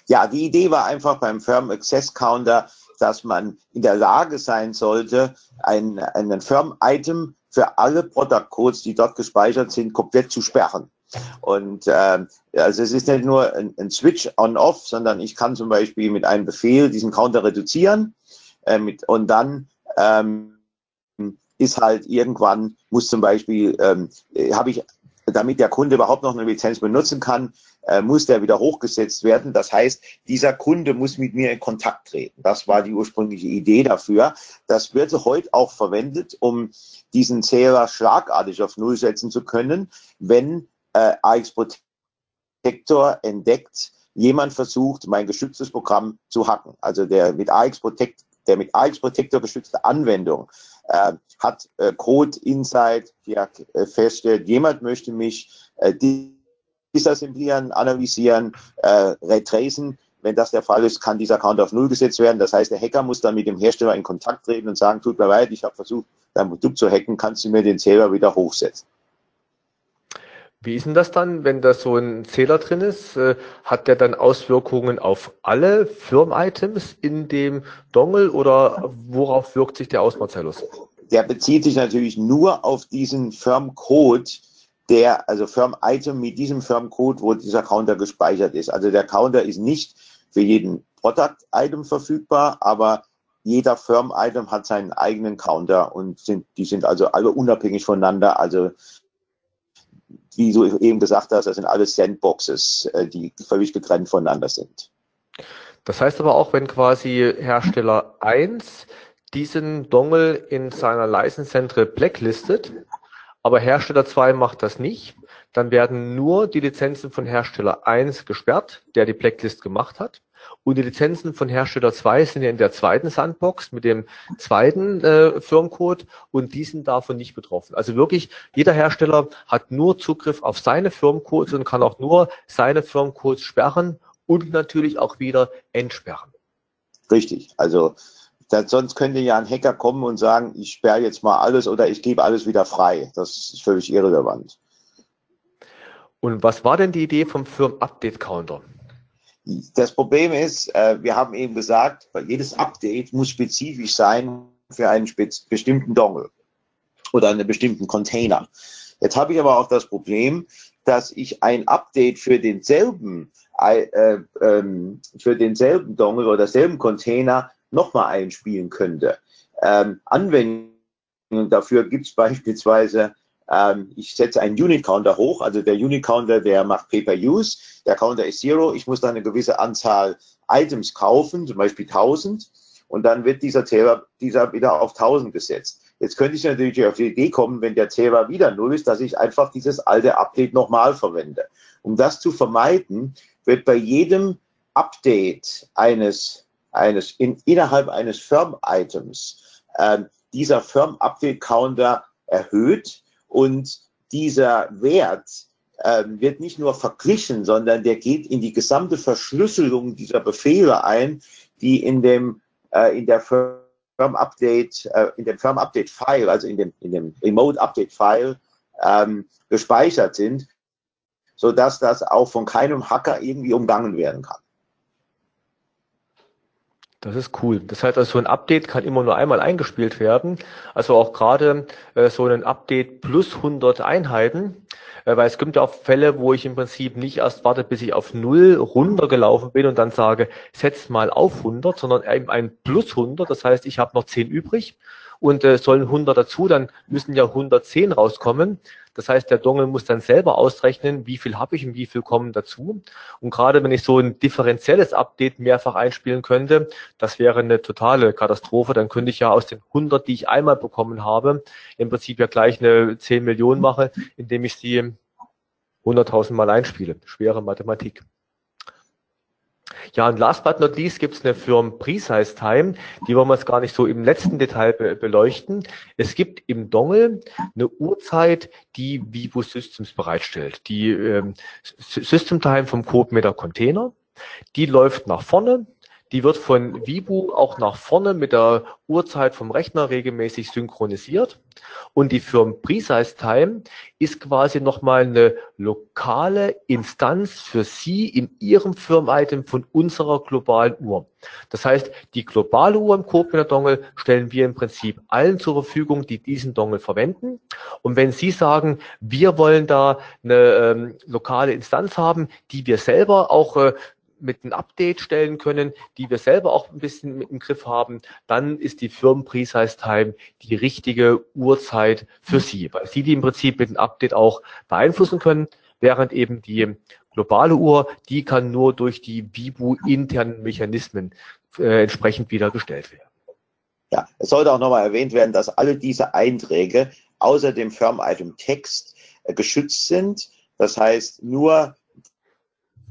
Ja, die Idee war einfach beim Firm Access Counter, dass man in der Lage sein sollte, ein, einen Firm-Item für alle Product Codes, die dort gespeichert sind, komplett zu sperren. Und äh, also es ist nicht nur ein, ein Switch on-off, sondern ich kann zum Beispiel mit einem Befehl diesen Counter reduzieren äh, mit, und dann ähm, ist halt irgendwann, muss zum Beispiel, ähm, habe ich, damit der Kunde überhaupt noch eine Lizenz benutzen kann, äh, muss der wieder hochgesetzt werden. Das heißt, dieser Kunde muss mit mir in Kontakt treten. Das war die ursprüngliche Idee dafür. Das wird heute auch verwendet, um diesen Zähler schlagartig auf Null setzen zu können, wenn äh, AX Protector entdeckt, jemand versucht, mein geschütztes Programm zu hacken. Also der mit AX Protect, der mit AX Protector geschützte Anwendung äh, hat äh, Code Inside, ja, äh, feststellt, jemand möchte mich äh, disassemblieren, analysieren, äh, retracen. Wenn das der Fall ist, kann dieser Count auf Null gesetzt werden. Das heißt, der Hacker muss dann mit dem Hersteller in Kontakt treten und sagen, tut mir leid, ich habe versucht, dein Produkt zu hacken, kannst du mir den Zähler wieder hochsetzen. Wie ist denn das dann, wenn da so ein Zähler drin ist? Äh, hat der dann Auswirkungen auf alle Firm-Items in dem Dongle oder worauf wirkt sich der aus, Marcellus? Der bezieht sich natürlich nur auf diesen Firm-Code, der, also Firm-Item mit diesem Firm-Code, wo dieser Counter gespeichert ist. Also der Counter ist nicht für jeden Product-Item verfügbar, aber jeder Firm-Item hat seinen eigenen Counter und sind, die sind also alle unabhängig voneinander. Also wie du eben gesagt hast, das sind alles Sandboxes, äh, die völlig getrennt voneinander sind. Das heißt aber auch, wenn quasi Hersteller 1 diesen Dongle in seiner License Central blacklistet, aber Hersteller 2 macht das nicht, dann werden nur die Lizenzen von Hersteller 1 gesperrt, der die Blacklist gemacht hat. Und die Lizenzen von Hersteller 2 sind ja in der zweiten Sandbox mit dem zweiten äh, Firmcode und die sind davon nicht betroffen. Also wirklich, jeder Hersteller hat nur Zugriff auf seine Firmcodes und kann auch nur seine Firmcodes sperren und natürlich auch wieder entsperren. Richtig. Also das, sonst könnte ja ein Hacker kommen und sagen, ich sperre jetzt mal alles oder ich gebe alles wieder frei. Das ist völlig irrelevant. Und was war denn die Idee vom Firm-Update-Counter? Das Problem ist, äh, wir haben eben gesagt, jedes Update muss spezifisch sein für einen bestimmten Dongle oder einen bestimmten Container. Jetzt habe ich aber auch das Problem, dass ich ein Update für denselben, äh, ähm, für denselben Dongle oder selben Container nochmal einspielen könnte. Ähm, Anwendungen dafür gibt es beispielsweise ähm, ich setze einen Unit-Counter hoch, also der Unit-Counter, der macht Pay-Per-Use, der Counter ist Zero, ich muss dann eine gewisse Anzahl Items kaufen, zum Beispiel 1000, und dann wird dieser Zähler dieser wieder auf 1000 gesetzt. Jetzt könnte ich natürlich auf die Idee kommen, wenn der Zähler wieder null ist, dass ich einfach dieses alte Update nochmal verwende. Um das zu vermeiden, wird bei jedem Update eines, eines in, innerhalb eines Firm-Items äh, dieser Firm-Update-Counter erhöht und dieser Wert äh, wird nicht nur verglichen, sondern der geht in die gesamte Verschlüsselung dieser Befehle ein, die in dem äh, in der Firm Update äh, in dem Firm Update File, also in dem in dem Remote Update File ähm, gespeichert sind, so dass das auch von keinem Hacker irgendwie umgangen werden kann. Das ist cool. Das heißt, also so ein Update kann immer nur einmal eingespielt werden. Also auch gerade äh, so ein Update plus 100 Einheiten, äh, weil es gibt ja auch Fälle, wo ich im Prinzip nicht erst warte, bis ich auf null runtergelaufen bin und dann sage, setz mal auf 100, sondern eben ein plus 100. Das heißt, ich habe noch 10 übrig und äh, sollen 100 dazu, dann müssen ja 110 rauskommen. Das heißt, der Dongle muss dann selber ausrechnen, wie viel habe ich und wie viel kommen dazu. Und gerade wenn ich so ein differenzielles Update mehrfach einspielen könnte, das wäre eine totale Katastrophe. Dann könnte ich ja aus den 100, die ich einmal bekommen habe, im Prinzip ja gleich eine 10 Millionen mache, indem ich sie 100.000 Mal einspiele. Schwere Mathematik. Ja, und last but not least gibt es eine Firm Precise Time, die wollen wir jetzt gar nicht so im letzten Detail be beleuchten. Es gibt im Dongle eine Uhrzeit, die Vivo Systems bereitstellt. Die ähm, System Time vom CodeMeter Container, die läuft nach vorne, die wird von Vibu auch nach vorne mit der Uhrzeit vom Rechner regelmäßig synchronisiert. Und die Firma Precise Time ist quasi nochmal eine lokale Instanz für Sie in Ihrem Firmen-Item von unserer globalen Uhr. Das heißt, die globale Uhr im Copener Dongle stellen wir im Prinzip allen zur Verfügung, die diesen Dongle verwenden. Und wenn Sie sagen, wir wollen da eine ähm, lokale Instanz haben, die wir selber auch äh, mit einem Update stellen können, die wir selber auch ein bisschen mit im Griff haben, dann ist die Firmen Precise Time die richtige Uhrzeit für Sie, weil Sie die im Prinzip mit dem Update auch beeinflussen können, während eben die globale Uhr, die kann nur durch die Vibu internen Mechanismen äh, entsprechend wieder gestellt werden. Ja, es sollte auch nochmal erwähnt werden, dass alle diese Einträge außer dem Firm-Item Text äh, geschützt sind. Das heißt, nur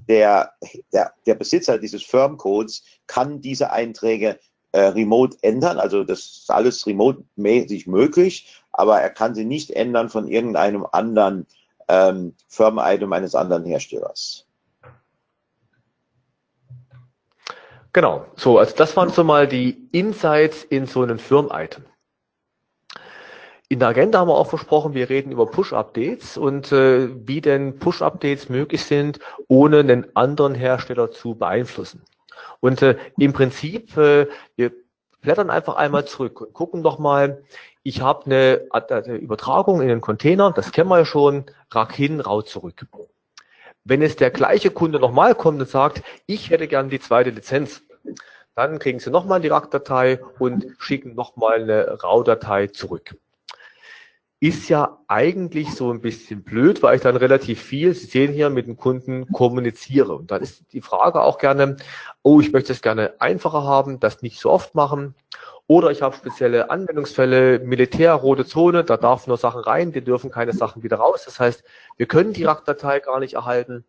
der, der, der Besitzer dieses Firmcodes kann diese Einträge äh, remote ändern. Also das ist alles remote-mäßig möglich, aber er kann sie nicht ändern von irgendeinem anderen ähm, Firmen-Item eines anderen Herstellers. Genau, so, also das waren so mal die Insights in so einem Firmen-Item. In der Agenda haben wir auch versprochen, wir reden über Push-Updates und äh, wie denn Push-Updates möglich sind, ohne einen anderen Hersteller zu beeinflussen. Und äh, im Prinzip, äh, wir blättern einfach einmal zurück und gucken doch mal, ich habe eine, eine Übertragung in den Container, das kennen wir ja schon, rack hin, rau zurück. Wenn es der gleiche Kunde nochmal kommt und sagt, ich hätte gern die zweite Lizenz, dann kriegen Sie nochmal die RAC-Datei und schicken nochmal eine RAW-Datei zurück ist ja eigentlich so ein bisschen blöd, weil ich dann relativ viel, Sie sehen hier, mit dem Kunden kommuniziere. Und dann ist die Frage auch gerne, oh, ich möchte es gerne einfacher haben, das nicht so oft machen. Oder ich habe spezielle Anwendungsfälle, Militär, rote Zone, da darf nur Sachen rein, die dürfen keine Sachen wieder raus. Das heißt, wir können die RAC-Datei gar nicht erhalten.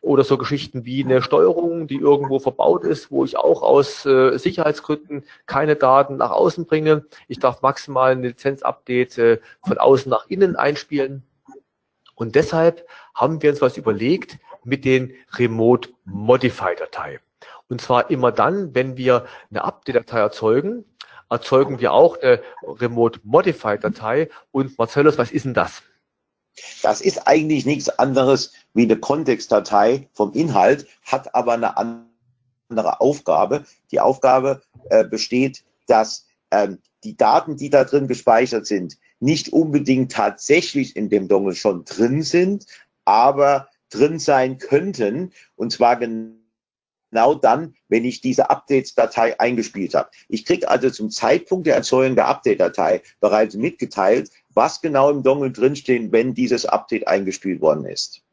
Oder so Geschichten wie eine Steuerung, die irgendwo verbaut ist, wo ich auch aus äh, Sicherheitsgründen keine Daten nach außen bringe. Ich darf maximal ein Lizenzupdate äh, von außen nach innen einspielen. Und deshalb haben wir uns was überlegt mit den Remote Modify Dateien. Und zwar immer dann, wenn wir eine Update-Datei erzeugen, erzeugen wir auch eine Remote Modify Datei. Und Marcellus, was ist denn das? Das ist eigentlich nichts anderes wie eine Kontextdatei vom Inhalt, hat aber eine andere Aufgabe. Die Aufgabe äh, besteht, dass ähm, die Daten, die da drin gespeichert sind, nicht unbedingt tatsächlich in dem Dongle schon drin sind, aber drin sein könnten. Und zwar genau dann, wenn ich diese Updates-Datei eingespielt habe. Ich kriege also zum Zeitpunkt der Erzeugung der Update-Datei bereits mitgeteilt, was genau im Dongle drinsteht, wenn dieses Update eingespielt worden ist.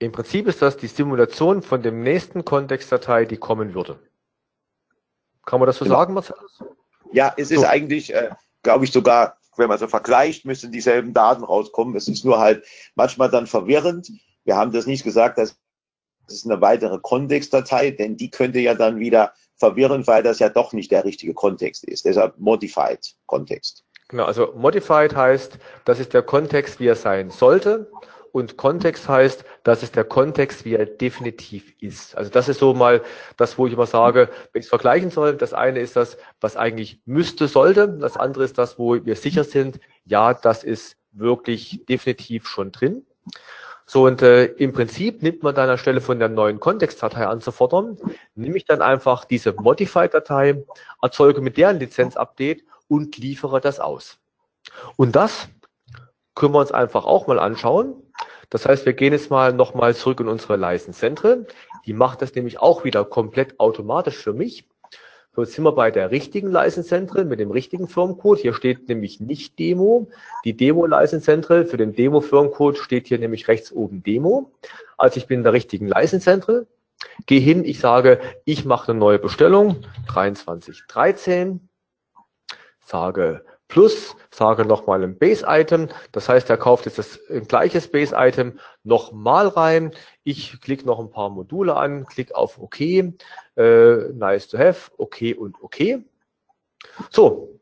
Im Prinzip ist das die Simulation von dem nächsten Kontextdatei, die kommen würde. Kann man das so genau. sagen, Marcellus? Ja, es ist eigentlich, äh, glaube ich, sogar, wenn man so vergleicht, müssten dieselben Daten rauskommen. Es ist nur halt manchmal dann verwirrend. Wir haben das nicht gesagt, dass es ist eine weitere Kontextdatei, denn die könnte ja dann wieder verwirren, weil das ja doch nicht der richtige Kontext ist. Deshalb Modified Kontext. Genau, also modified heißt, das ist der Kontext, wie er sein sollte. Und Kontext heißt, das ist der Kontext, wie er definitiv ist. Also das ist so mal das, wo ich immer sage, wenn ich es vergleichen soll, das eine ist das, was eigentlich müsste, sollte. Das andere ist das, wo wir sicher sind, ja, das ist wirklich definitiv schon drin. So, und äh, im Prinzip nimmt man dann anstelle von der neuen Kontextdatei anzufordern, nehme ich dann einfach diese Modified-Datei, erzeuge mit deren Lizenz-Update und liefere das aus. Und das können wir uns einfach auch mal anschauen. Das heißt, wir gehen jetzt mal nochmal zurück in unsere License Die macht das nämlich auch wieder komplett automatisch für mich. So, jetzt sind wir bei der richtigen License mit dem richtigen Firmencode. Hier steht nämlich nicht Demo. Die Demo License Für den Demo Firmencode steht hier nämlich rechts oben Demo. Also ich bin in der richtigen License Gehe hin, ich sage, ich mache eine neue Bestellung, 2313. Sage Plus, sage nochmal ein Base-Item. Das heißt, er kauft jetzt das ein gleiches Base-Item nochmal rein. Ich klicke noch ein paar Module an, klicke auf OK, äh, nice to have, OK und OK. So,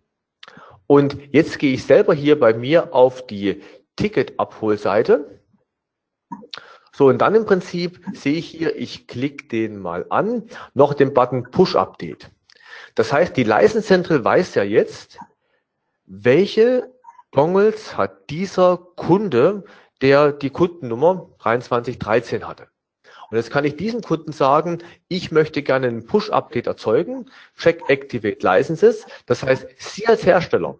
und jetzt gehe ich selber hier bei mir auf die Ticket-Abholseite. So, und dann im Prinzip sehe ich hier, ich klicke den mal an, noch den Button Push Update. Das heißt, die License Central weiß ja jetzt, welche Dongles hat dieser Kunde, der die Kundennummer 2313 hatte? Und jetzt kann ich diesem Kunden sagen, ich möchte gerne einen Push-Update erzeugen, check Activate Licenses. Das heißt, Sie als Hersteller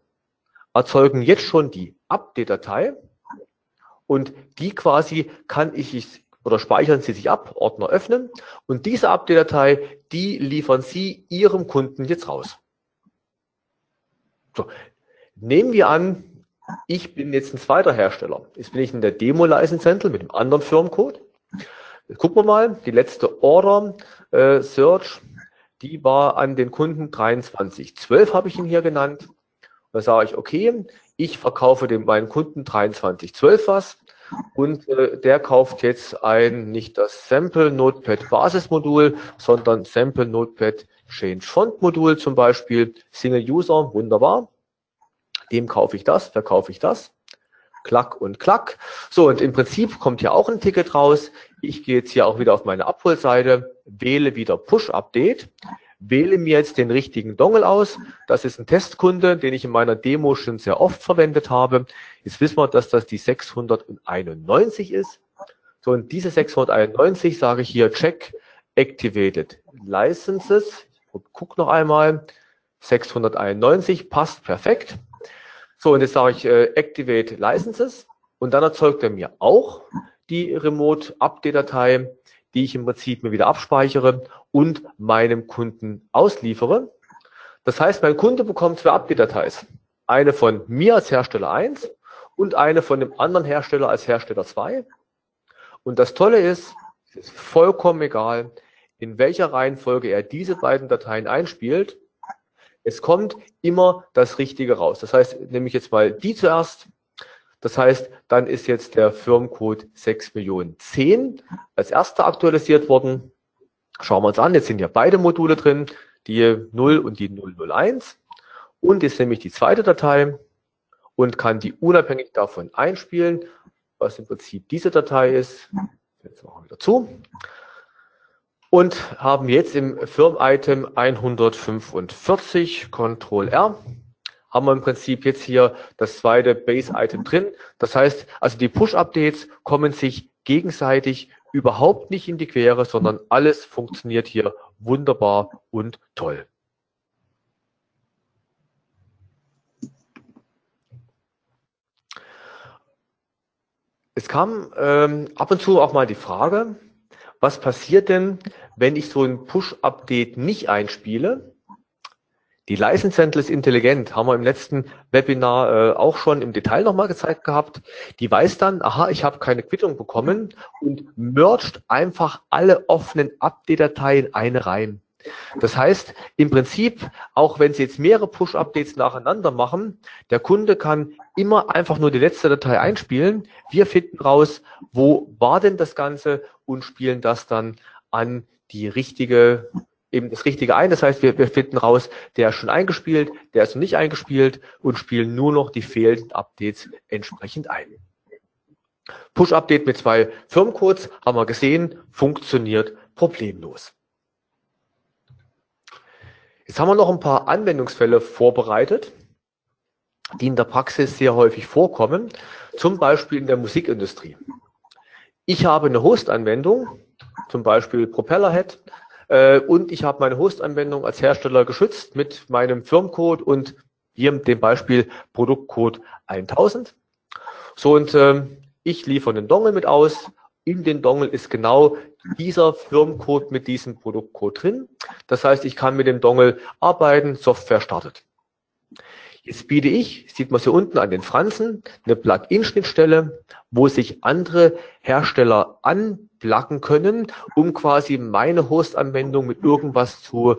erzeugen jetzt schon die Update-Datei und die quasi kann ich oder speichern Sie sich ab, Ordner öffnen und diese Update-Datei, die liefern Sie Ihrem Kunden jetzt raus. So, Nehmen wir an, ich bin jetzt ein zweiter Hersteller. Jetzt bin ich in der Demo License Central mit einem anderen Firmencode. Gucken wir mal, die letzte Order äh, Search, die war an den Kunden 2312 habe ich ihn hier genannt. Da sage ich, okay, ich verkaufe dem meinen Kunden 2312 was und äh, der kauft jetzt ein, nicht das Sample Notepad Basismodul, sondern Sample Notepad Change Font Modul zum Beispiel, Single User, wunderbar dem kaufe ich das, verkaufe ich das. Klack und klack. So, und im Prinzip kommt hier auch ein Ticket raus. Ich gehe jetzt hier auch wieder auf meine Abholseite, wähle wieder Push-Update, wähle mir jetzt den richtigen Dongle aus. Das ist ein Testkunde, den ich in meiner Demo schon sehr oft verwendet habe. Jetzt wissen wir, dass das die 691 ist. So, und diese 691 sage ich hier Check Activated Licenses. Guck noch einmal. 691 passt perfekt. So, und jetzt sage ich äh, Activate Licenses und dann erzeugt er mir auch die Remote Update Datei, die ich im Prinzip mir wieder abspeichere und meinem Kunden ausliefere. Das heißt, mein Kunde bekommt zwei Update Dateis. Eine von mir als Hersteller 1 und eine von dem anderen Hersteller als Hersteller 2. Und das Tolle ist, es ist vollkommen egal, in welcher Reihenfolge er diese beiden Dateien einspielt. Es kommt immer das Richtige raus. Das heißt, nehme ich jetzt mal die zuerst. Das heißt, dann ist jetzt der Firmencode 6 Millionen 10 als erster aktualisiert worden. Schauen wir uns an. Jetzt sind ja beide Module drin, die 0 und die 001. Und jetzt nehme ich die zweite Datei und kann die unabhängig davon einspielen, was im Prinzip diese Datei ist. Jetzt machen wir wieder zu und haben jetzt im Firm-Item 145 Ctrl R haben wir im Prinzip jetzt hier das zweite Base-Item drin. Das heißt, also die Push-Updates kommen sich gegenseitig überhaupt nicht in die Quere, sondern alles funktioniert hier wunderbar und toll. Es kam ähm, ab und zu auch mal die Frage, was passiert denn, wenn ich so ein Push-Update nicht einspiele? Die License Handle ist intelligent, haben wir im letzten Webinar äh, auch schon im Detail nochmal gezeigt gehabt. Die weiß dann, aha, ich habe keine Quittung bekommen und mergt einfach alle offenen Update-Dateien eine rein. Das heißt, im Prinzip, auch wenn Sie jetzt mehrere Push-Updates nacheinander machen, der Kunde kann immer einfach nur die letzte Datei einspielen. Wir finden raus, wo war denn das Ganze und spielen das dann an die richtige, eben das Richtige ein. Das heißt, wir, wir finden raus, der ist schon eingespielt, der ist noch nicht eingespielt und spielen nur noch die fehlenden Updates entsprechend ein. Push-Update mit zwei Firmencodes haben wir gesehen, funktioniert problemlos. Jetzt haben wir noch ein paar Anwendungsfälle vorbereitet, die in der Praxis sehr häufig vorkommen, zum Beispiel in der Musikindustrie. Ich habe eine Host-Anwendung, zum Beispiel Propellerhead, äh, und ich habe meine Host-Anwendung als Hersteller geschützt mit meinem Firmcode und hier dem Beispiel Produktcode 1000. So, und äh, ich liefere einen Dongle mit aus. In den Dongle ist genau dieser Firmcode mit diesem Produktcode drin. Das heißt, ich kann mit dem Dongle arbeiten, Software startet. Jetzt biete ich, sieht man hier unten an den Franzen, eine Plugin-Schnittstelle, wo sich andere Hersteller anplacken können, um quasi meine Host-Anwendung mit irgendwas zu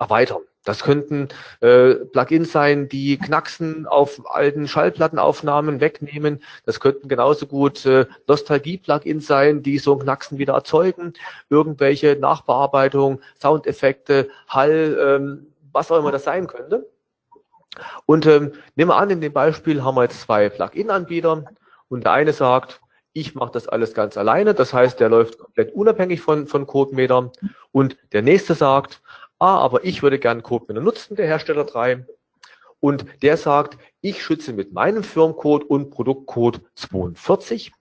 erweitern. Das könnten äh, Plugins sein, die Knacksen auf alten Schallplattenaufnahmen wegnehmen. Das könnten genauso gut äh, Nostalgie-Plugins sein, die so ein Knacksen wieder erzeugen. Irgendwelche Nachbearbeitung, Soundeffekte, Hall, ähm, was auch immer das sein könnte. Und ähm, nehmen wir an, in dem Beispiel haben wir jetzt zwei Plugin-Anbieter und der eine sagt, ich mache das alles ganz alleine, das heißt, der läuft komplett unabhängig von, von CodeMeter und der nächste sagt, ah, aber ich würde gern CodeMeter nutzen, der Hersteller 3 und der sagt, ich schütze mit meinem Firmcode und Produktcode 42.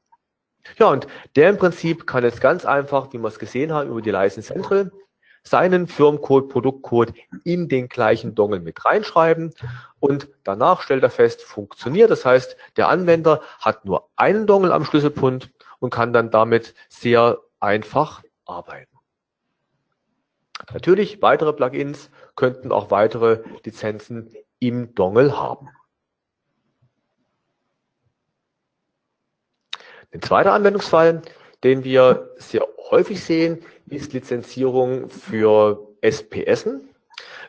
Ja, und der im Prinzip kann jetzt ganz einfach, wie wir es gesehen haben, über die License Central seinen Firmcode, Produktcode in den gleichen Dongle mit reinschreiben und danach stellt er fest, funktioniert. Das heißt, der Anwender hat nur einen Dongle am Schlüsselpunkt und kann dann damit sehr einfach arbeiten. Natürlich, weitere Plugins könnten auch weitere Lizenzen im Dongle haben. Ein zweiter Anwendungsfall, den wir sehr häufig sehen, ist Lizenzierung für SPSen,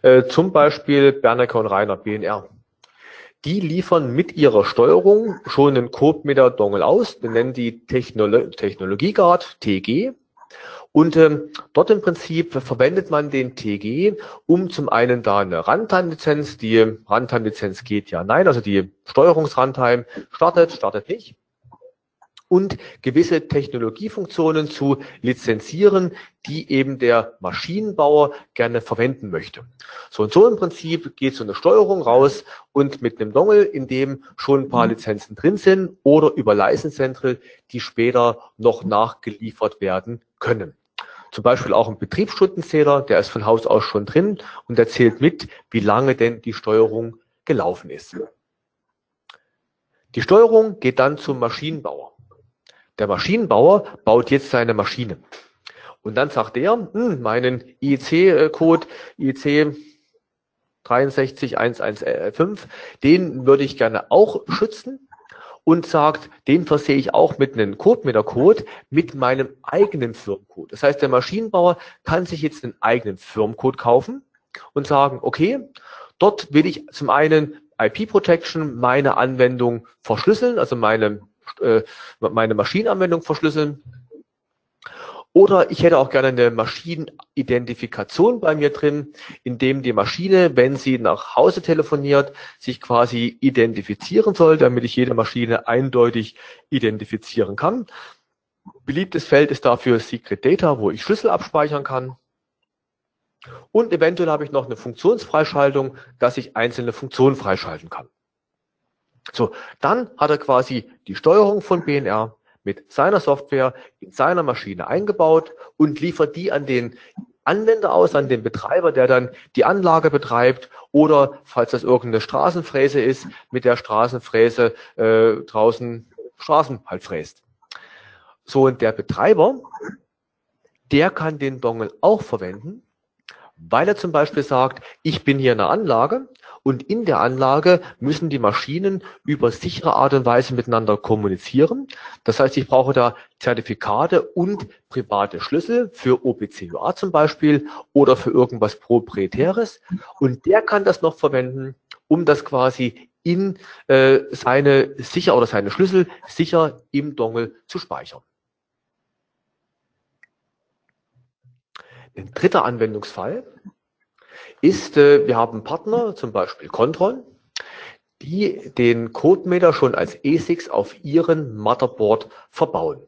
äh, zum Beispiel Bernecker und Rainer BNR. Die liefern mit ihrer Steuerung schon einen Code-Meter-Dongle aus, den nennen die Technolo Technologieguard, TG. Und ähm, dort im Prinzip verwendet man den TG, um zum einen da eine Runtime-Lizenz, die Runtime-Lizenz geht ja nein, also die Steuerungsruntime startet, startet nicht und gewisse Technologiefunktionen zu lizenzieren, die eben der Maschinenbauer gerne verwenden möchte. So und so im Prinzip geht so eine Steuerung raus und mit einem Dongle, in dem schon ein paar Lizenzen drin sind oder über License Central, die später noch nachgeliefert werden können. Zum Beispiel auch ein Betriebsstundenzähler, der ist von Haus aus schon drin und der zählt mit, wie lange denn die Steuerung gelaufen ist. Die Steuerung geht dann zum Maschinenbauer. Der Maschinenbauer baut jetzt seine Maschine. Und dann sagt er, hm, meinen IEC-Code, IEC 63115, den würde ich gerne auch schützen und sagt, den versehe ich auch mit einem Code-Meter-Code mit meinem eigenen Firmencode. Das heißt, der Maschinenbauer kann sich jetzt einen eigenen Firmencode kaufen und sagen, okay, dort will ich zum einen IP Protection meine Anwendung verschlüsseln, also meine äh, meine Maschinenanwendung verschlüsseln. Oder ich hätte auch gerne eine Maschinenidentifikation bei mir drin, in dem die Maschine, wenn sie nach Hause telefoniert, sich quasi identifizieren soll, damit ich jede Maschine eindeutig identifizieren kann. Beliebtes Feld ist dafür Secret Data, wo ich Schlüssel abspeichern kann. Und eventuell habe ich noch eine Funktionsfreischaltung, dass ich einzelne Funktionen freischalten kann. So, dann hat er quasi die Steuerung von BNR mit seiner Software in seiner Maschine eingebaut und liefert die an den Anwender aus, an den Betreiber, der dann die Anlage betreibt oder, falls das irgendeine Straßenfräse ist, mit der Straßenfräse äh, draußen Straßen halt fräst. So, und der Betreiber, der kann den Dongle auch verwenden, weil er zum Beispiel sagt, ich bin hier in einer Anlage und in der Anlage müssen die Maschinen über sichere Art und Weise miteinander kommunizieren. Das heißt, ich brauche da Zertifikate und private Schlüssel für OPCUA zum Beispiel oder für irgendwas proprietäres. Und der kann das noch verwenden, um das quasi in äh, seine sicher oder seine Schlüssel sicher im Dongle zu speichern. Ein dritter Anwendungsfall ist, äh, wir haben Partner, zum Beispiel Contron, die den CodeMeter schon als ASICs auf ihren Motherboard verbauen.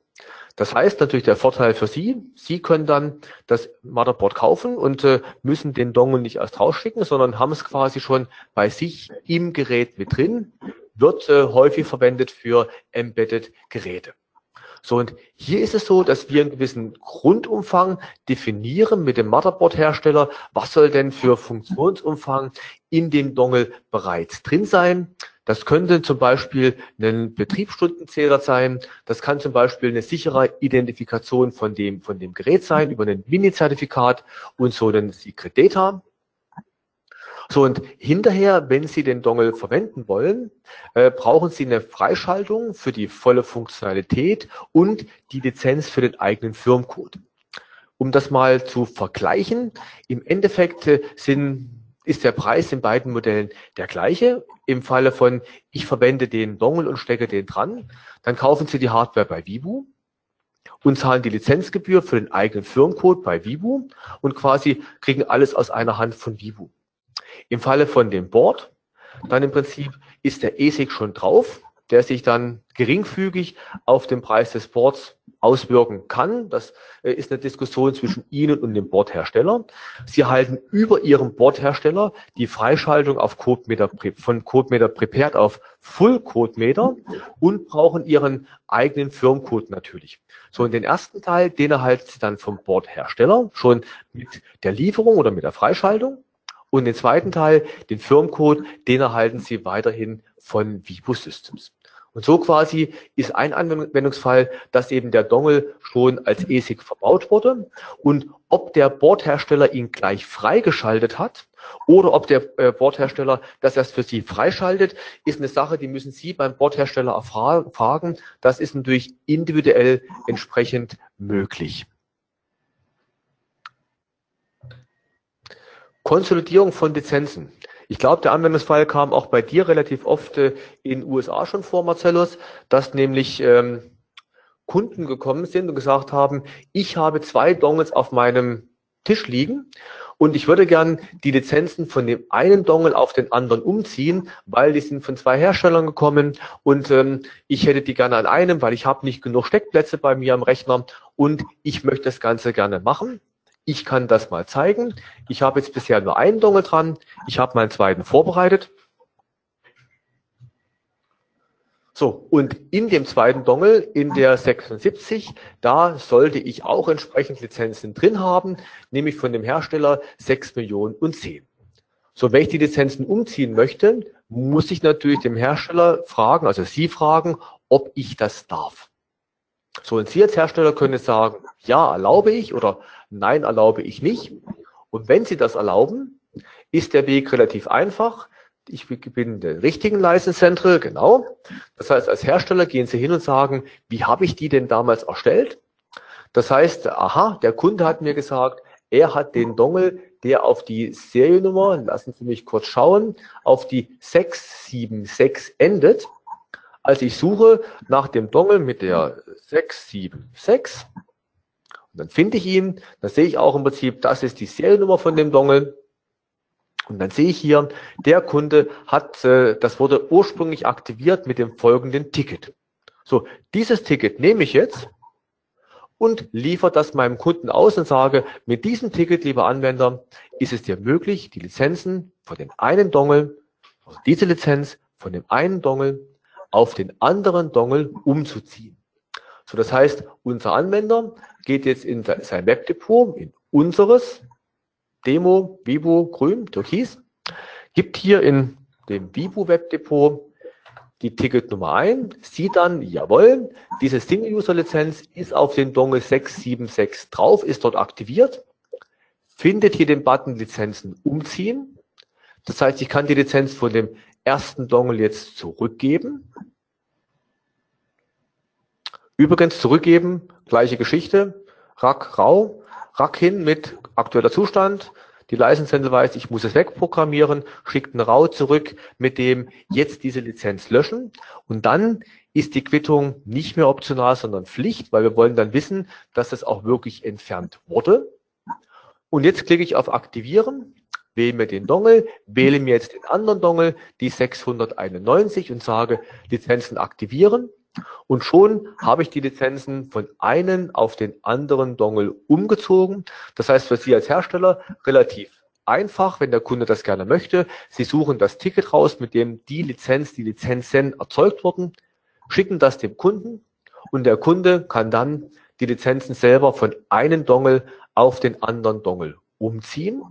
Das heißt natürlich der Vorteil für Sie, Sie können dann das Motherboard kaufen und äh, müssen den Dongle nicht erst rausschicken, sondern haben es quasi schon bei sich im Gerät mit drin, wird äh, häufig verwendet für Embedded Geräte. So, und hier ist es so, dass wir einen gewissen Grundumfang definieren mit dem Motherboard-Hersteller. Was soll denn für Funktionsumfang in dem Dongle bereits drin sein? Das könnte zum Beispiel ein Betriebsstundenzähler sein. Das kann zum Beispiel eine sichere Identifikation von dem, von dem Gerät sein über ein Mini-Zertifikat und so ein Secret Data. So, und hinterher, wenn Sie den Dongle verwenden wollen, äh, brauchen Sie eine Freischaltung für die volle Funktionalität und die Lizenz für den eigenen Firmcode. Um das mal zu vergleichen, im Endeffekt äh, sind, ist der Preis in beiden Modellen der gleiche. Im Falle von, ich verwende den Dongle und stecke den dran, dann kaufen Sie die Hardware bei Vibu und zahlen die Lizenzgebühr für den eigenen Firmcode bei Vibu und quasi kriegen alles aus einer Hand von Vibu. Im Falle von dem Board, dann im Prinzip ist der ESIG schon drauf, der sich dann geringfügig auf den Preis des Boards auswirken kann. Das äh, ist eine Diskussion zwischen Ihnen und dem Bordhersteller. Sie halten über Ihrem Bordhersteller die Freischaltung auf CodeMeter, von CodeMeter Prepared auf Full CodeMeter und brauchen Ihren eigenen Firmcode natürlich. So, in den ersten Teil, den erhalten Sie dann vom Bordhersteller schon mit der Lieferung oder mit der Freischaltung. Und den zweiten Teil, den Firmcode, den erhalten Sie weiterhin von Vivo Systems. Und so quasi ist ein Anwendungsfall, dass eben der Dongle schon als ESIG verbaut wurde und ob der Bordhersteller ihn gleich freigeschaltet hat oder ob der äh, Bordhersteller das erst für Sie freischaltet, ist eine Sache, die müssen Sie beim Bordhersteller erfragen. Das ist natürlich individuell entsprechend möglich. Konsolidierung von Lizenzen. Ich glaube, der Anwendungsfall kam auch bei dir relativ oft äh, in den USA schon vor, Marcellus, dass nämlich ähm, Kunden gekommen sind und gesagt haben, ich habe zwei Dongles auf meinem Tisch liegen und ich würde gern die Lizenzen von dem einen Dongle auf den anderen umziehen, weil die sind von zwei Herstellern gekommen und ähm, ich hätte die gerne an einem, weil ich habe nicht genug Steckplätze bei mir am Rechner und ich möchte das Ganze gerne machen. Ich kann das mal zeigen. Ich habe jetzt bisher nur einen Dongle dran. Ich habe meinen zweiten vorbereitet. So, und in dem zweiten Dongle, in der 76, da sollte ich auch entsprechend Lizenzen drin haben, nämlich von dem Hersteller 6 Millionen und 10. So, wenn ich die Lizenzen umziehen möchte, muss ich natürlich dem Hersteller fragen, also Sie fragen, ob ich das darf. So, und Sie als Hersteller können sagen, ja, erlaube ich oder nein, erlaube ich nicht. Und wenn Sie das erlauben, ist der Weg relativ einfach. Ich bin der richtigen License Central, genau. Das heißt, als Hersteller gehen Sie hin und sagen, wie habe ich die denn damals erstellt? Das heißt, aha, der Kunde hat mir gesagt, er hat den Dongle, der auf die Seriennummer, lassen Sie mich kurz schauen, auf die 676 endet. Also ich suche nach dem Dongle mit der 676 und dann finde ich ihn, dann sehe ich auch im Prinzip, das ist die Seriennummer von dem Dongle. Und dann sehe ich hier, der Kunde hat, äh, das wurde ursprünglich aktiviert mit dem folgenden Ticket. So, dieses Ticket nehme ich jetzt und liefere das meinem Kunden aus und sage, mit diesem Ticket, lieber Anwender, ist es dir möglich, die Lizenzen von dem einen Dongle, also diese Lizenz von dem einen Dongle auf den anderen Dongle umzuziehen. So, das heißt, unser Anwender geht jetzt in sein Webdepot, in unseres Demo, Vivo, grün, türkis, gibt hier in dem Vivo Webdepot die Ticketnummer ein, sieht dann, jawohl, diese Single-User-Lizenz ist auf den Dongle 676 drauf, ist dort aktiviert, findet hier den Button Lizenzen umziehen. Das heißt, ich kann die Lizenz von dem ersten Dongle jetzt zurückgeben. Übrigens zurückgeben, gleiche Geschichte, Rack rau, Rack hin mit aktueller Zustand. Die License weiß, ich muss es wegprogrammieren, schickt ein RAW zurück mit dem jetzt diese Lizenz löschen und dann ist die Quittung nicht mehr optional, sondern Pflicht, weil wir wollen dann wissen, dass es auch wirklich entfernt wurde. Und jetzt klicke ich auf Aktivieren, wähle mir den Dongle, wähle mir jetzt den anderen Dongle, die 691 und sage Lizenzen aktivieren. Und schon habe ich die Lizenzen von einem auf den anderen Dongle umgezogen. Das heißt für Sie als Hersteller relativ einfach, wenn der Kunde das gerne möchte. Sie suchen das Ticket raus, mit dem die Lizenz, die Lizenzen erzeugt wurden, schicken das dem Kunden und der Kunde kann dann die Lizenzen selber von einem Dongle auf den anderen Dongle umziehen.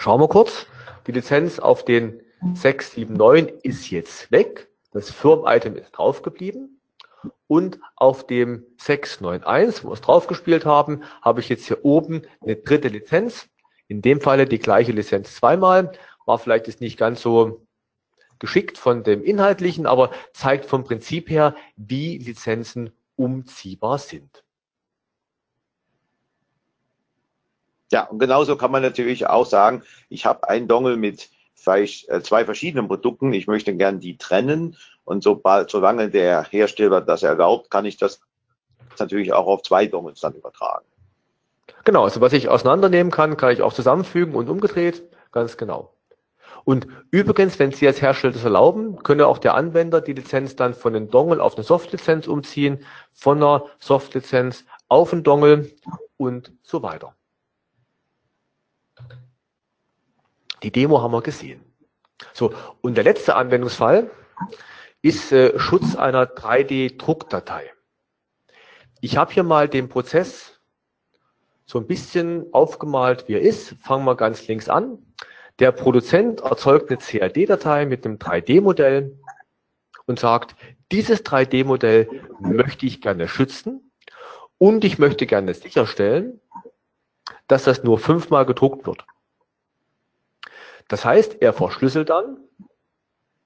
Schauen wir kurz. Die Lizenz auf den 679 ist jetzt weg. Das Firm-Item ist draufgeblieben. Und auf dem 691, wo wir es draufgespielt haben, habe ich jetzt hier oben eine dritte Lizenz. In dem Falle die gleiche Lizenz zweimal. War vielleicht jetzt nicht ganz so geschickt von dem Inhaltlichen, aber zeigt vom Prinzip her, wie Lizenzen umziehbar sind. Ja, und genauso kann man natürlich auch sagen, ich habe einen Dongle mit äh, zwei verschiedenen Produkten. Ich möchte gern die trennen und sobald, solange der Hersteller das erlaubt, kann ich das natürlich auch auf zwei Dongles dann übertragen. Genau, also was ich auseinandernehmen kann, kann ich auch zusammenfügen und umgedreht. Ganz genau. Und übrigens, wenn Sie als Hersteller das erlauben, könne auch der Anwender die Lizenz dann von den Dongle auf eine Softlizenz umziehen, von einer Softlizenz auf einen Dongle und so weiter. Die Demo haben wir gesehen. So, und der letzte Anwendungsfall ist äh, Schutz einer 3D-Druckdatei. Ich habe hier mal den Prozess so ein bisschen aufgemalt, wie er ist. Fangen wir ganz links an. Der Produzent erzeugt eine CAD-Datei mit einem 3D-Modell und sagt, dieses 3D-Modell möchte ich gerne schützen und ich möchte gerne sicherstellen, dass das nur fünfmal gedruckt wird. Das heißt, er verschlüsselt dann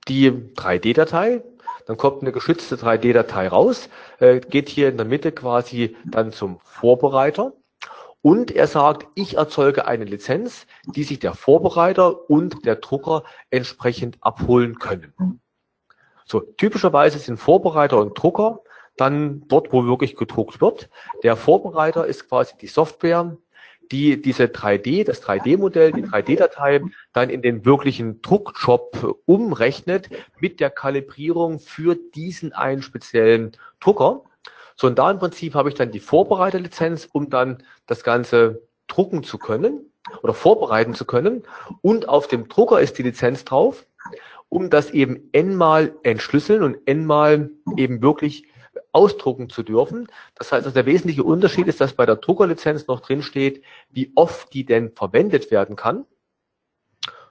die 3D-Datei, dann kommt eine geschützte 3D-Datei raus, äh, geht hier in der Mitte quasi dann zum Vorbereiter und er sagt, ich erzeuge eine Lizenz, die sich der Vorbereiter und der Drucker entsprechend abholen können. So, typischerweise sind Vorbereiter und Drucker dann dort, wo wirklich gedruckt wird. Der Vorbereiter ist quasi die Software, die diese 3D, das 3D-Modell, die 3D-Datei dann in den wirklichen Druckjob umrechnet mit der Kalibrierung für diesen einen speziellen Drucker. So, und da im Prinzip habe ich dann die Vorbereiterlizenz, um dann das Ganze drucken zu können oder vorbereiten zu können. Und auf dem Drucker ist die Lizenz drauf, um das eben n-mal entschlüsseln und n-mal eben wirklich ausdrucken zu dürfen. Das heißt, also der wesentliche Unterschied ist, dass bei der Druckerlizenz noch drin steht, wie oft die denn verwendet werden kann.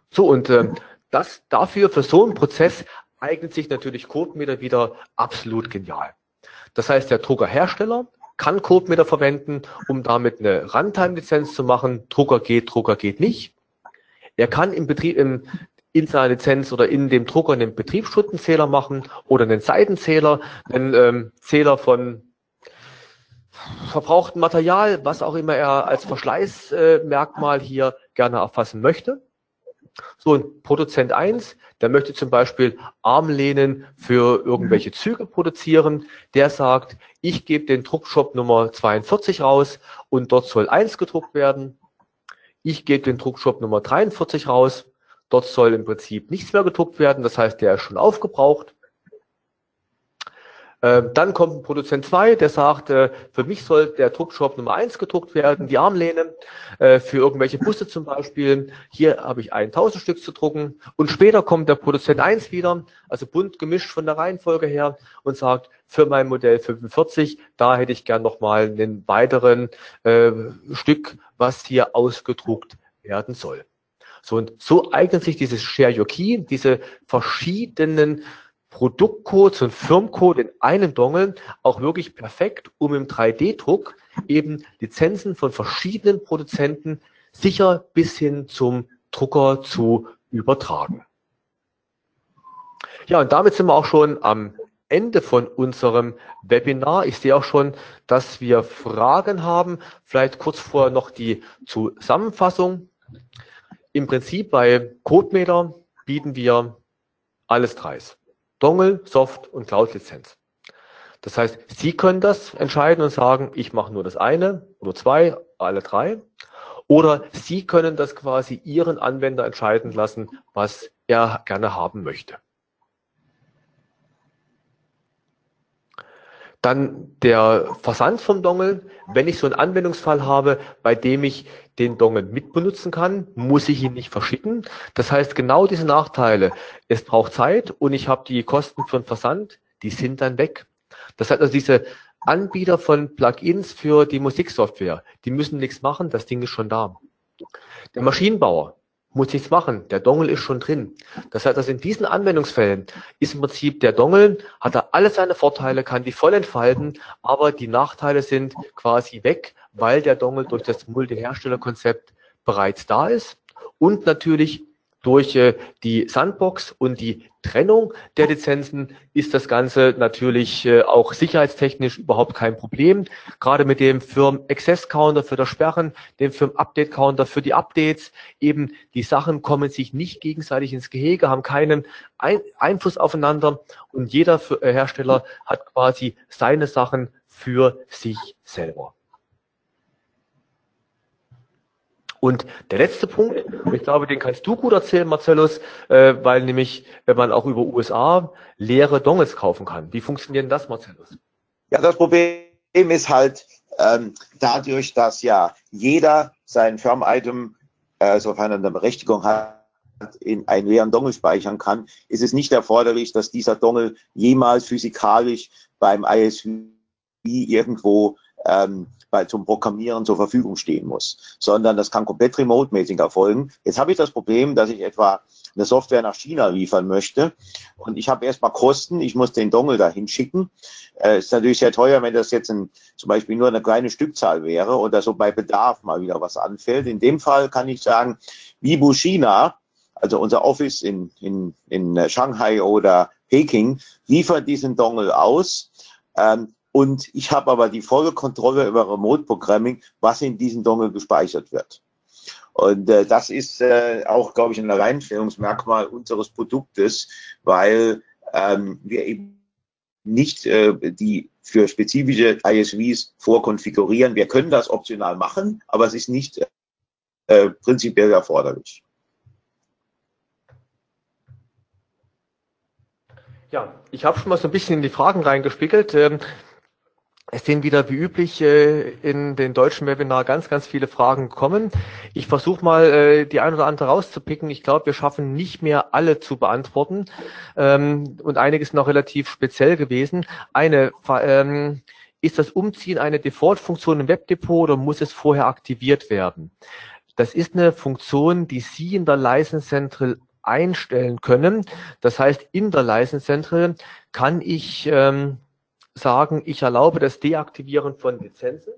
So, und äh, das dafür, für so einen Prozess eignet sich natürlich CodeMeter wieder absolut genial. Das heißt, der Druckerhersteller kann CodeMeter verwenden, um damit eine Runtime-Lizenz zu machen. Drucker geht, Drucker geht nicht. Er kann im Betrieb, im, in seiner Lizenz oder in dem Drucker einen Betriebsstundenzähler machen oder einen Seitenzähler, einen ähm, Zähler von verbrauchtem Material, was auch immer er als Verschleißmerkmal äh, hier gerne erfassen möchte. So ein Produzent 1, der möchte zum Beispiel Armlehnen für irgendwelche Züge produzieren. Der sagt, ich gebe den Druckshop Nummer 42 raus und dort soll 1 gedruckt werden. Ich gebe den Druckshop Nummer 43 raus Dort soll im Prinzip nichts mehr gedruckt werden, das heißt, der ist schon aufgebraucht. Ähm, dann kommt ein Produzent 2, der sagt, äh, für mich soll der Druckshop Nummer 1 gedruckt werden, die Armlehne, äh, für irgendwelche Busse zum Beispiel. Hier habe ich 1000 Stück zu drucken. Und später kommt der Produzent 1 wieder, also bunt gemischt von der Reihenfolge her und sagt, für mein Modell 45, da hätte ich gern nochmal einen weiteren äh, Stück, was hier ausgedruckt werden soll. So, und so eignet sich dieses Share Your Key, diese verschiedenen Produktcodes und Firmcode in einem Dongle auch wirklich perfekt, um im 3D-Druck eben Lizenzen von verschiedenen Produzenten sicher bis hin zum Drucker zu übertragen. Ja, und damit sind wir auch schon am Ende von unserem Webinar. Ich sehe auch schon, dass wir Fragen haben. Vielleicht kurz vorher noch die Zusammenfassung. Im Prinzip bei CodeMeter bieten wir alles dreis. Dongle, Soft und Cloud-Lizenz. Das heißt, Sie können das entscheiden und sagen, ich mache nur das eine oder zwei, alle drei. Oder Sie können das quasi Ihren Anwender entscheiden lassen, was er gerne haben möchte. Dann der Versand vom Dongle. Wenn ich so einen Anwendungsfall habe, bei dem ich den Dongle mitbenutzen kann, muss ich ihn nicht verschicken. Das heißt, genau diese Nachteile. Es braucht Zeit und ich habe die Kosten für den Versand, die sind dann weg. Das heißt also diese Anbieter von Plugins für die Musiksoftware, die müssen nichts machen, das Ding ist schon da. Der Maschinenbauer muss nichts machen, der Dongle ist schon drin. Das heißt, also in diesen Anwendungsfällen ist im Prinzip der Dongle, hat er alle seine Vorteile, kann die voll entfalten, aber die Nachteile sind quasi weg, weil der Dongle durch das Multiherstellerkonzept bereits da ist und natürlich durch äh, die Sandbox und die Trennung der Lizenzen ist das Ganze natürlich äh, auch sicherheitstechnisch überhaupt kein Problem. Gerade mit dem Firm Access Counter für das Sperren, dem Firm Update Counter für die Updates. Eben die Sachen kommen sich nicht gegenseitig ins Gehege, haben keinen Ein Einfluss aufeinander und jeder Hersteller hat quasi seine Sachen für sich selber. Und der letzte Punkt, ich glaube, den kannst du gut erzählen, Marcellus, äh, weil nämlich, wenn man auch über USA leere Dongles kaufen kann. Wie funktioniert das, Marcellus? Ja, das Problem ist halt ähm, dadurch, dass ja jeder sein Firm-Item, äh, sofern er eine Berechtigung hat, in einen leeren Dongle speichern kann, ist es nicht erforderlich, dass dieser Dongle jemals physikalisch beim ISV irgendwo ähm, bei, zum Programmieren zur Verfügung stehen muss, sondern das kann komplett remote-mäßig erfolgen. Jetzt habe ich das Problem, dass ich etwa eine Software nach China liefern möchte und ich habe erstmal Kosten, ich muss den Dongle dahin schicken. Äh, ist natürlich sehr teuer, wenn das jetzt ein, zum Beispiel nur eine kleine Stückzahl wäre oder so bei Bedarf mal wieder was anfällt. In dem Fall kann ich sagen, Vibu China, also unser Office in, in, in Shanghai oder Peking, liefert diesen Dongle aus. Ähm, und ich habe aber die volle Kontrolle über Remote Programming, was in diesen Dongle gespeichert wird. Und äh, das ist äh, auch, glaube ich, ein Alleinstellungsmerkmal unseres Produktes, weil ähm, wir eben nicht äh, die für spezifische ISVs vorkonfigurieren. Wir können das optional machen, aber es ist nicht äh, prinzipiell erforderlich. Ja, ich habe schon mal so ein bisschen in die Fragen reingespiegelt. Ähm, es sind wieder wie üblich äh, in den deutschen Webinar ganz, ganz viele Fragen kommen. Ich versuche mal äh, die ein oder andere rauszupicken. Ich glaube, wir schaffen nicht mehr alle zu beantworten. Ähm, und sind noch relativ speziell gewesen. Eine, ähm, ist das Umziehen eine Default-Funktion im Webdepot oder muss es vorher aktiviert werden? Das ist eine Funktion, die Sie in der License Central einstellen können. Das heißt, in der License Central kann ich ähm, sagen, ich erlaube das Deaktivieren von Lizenzen.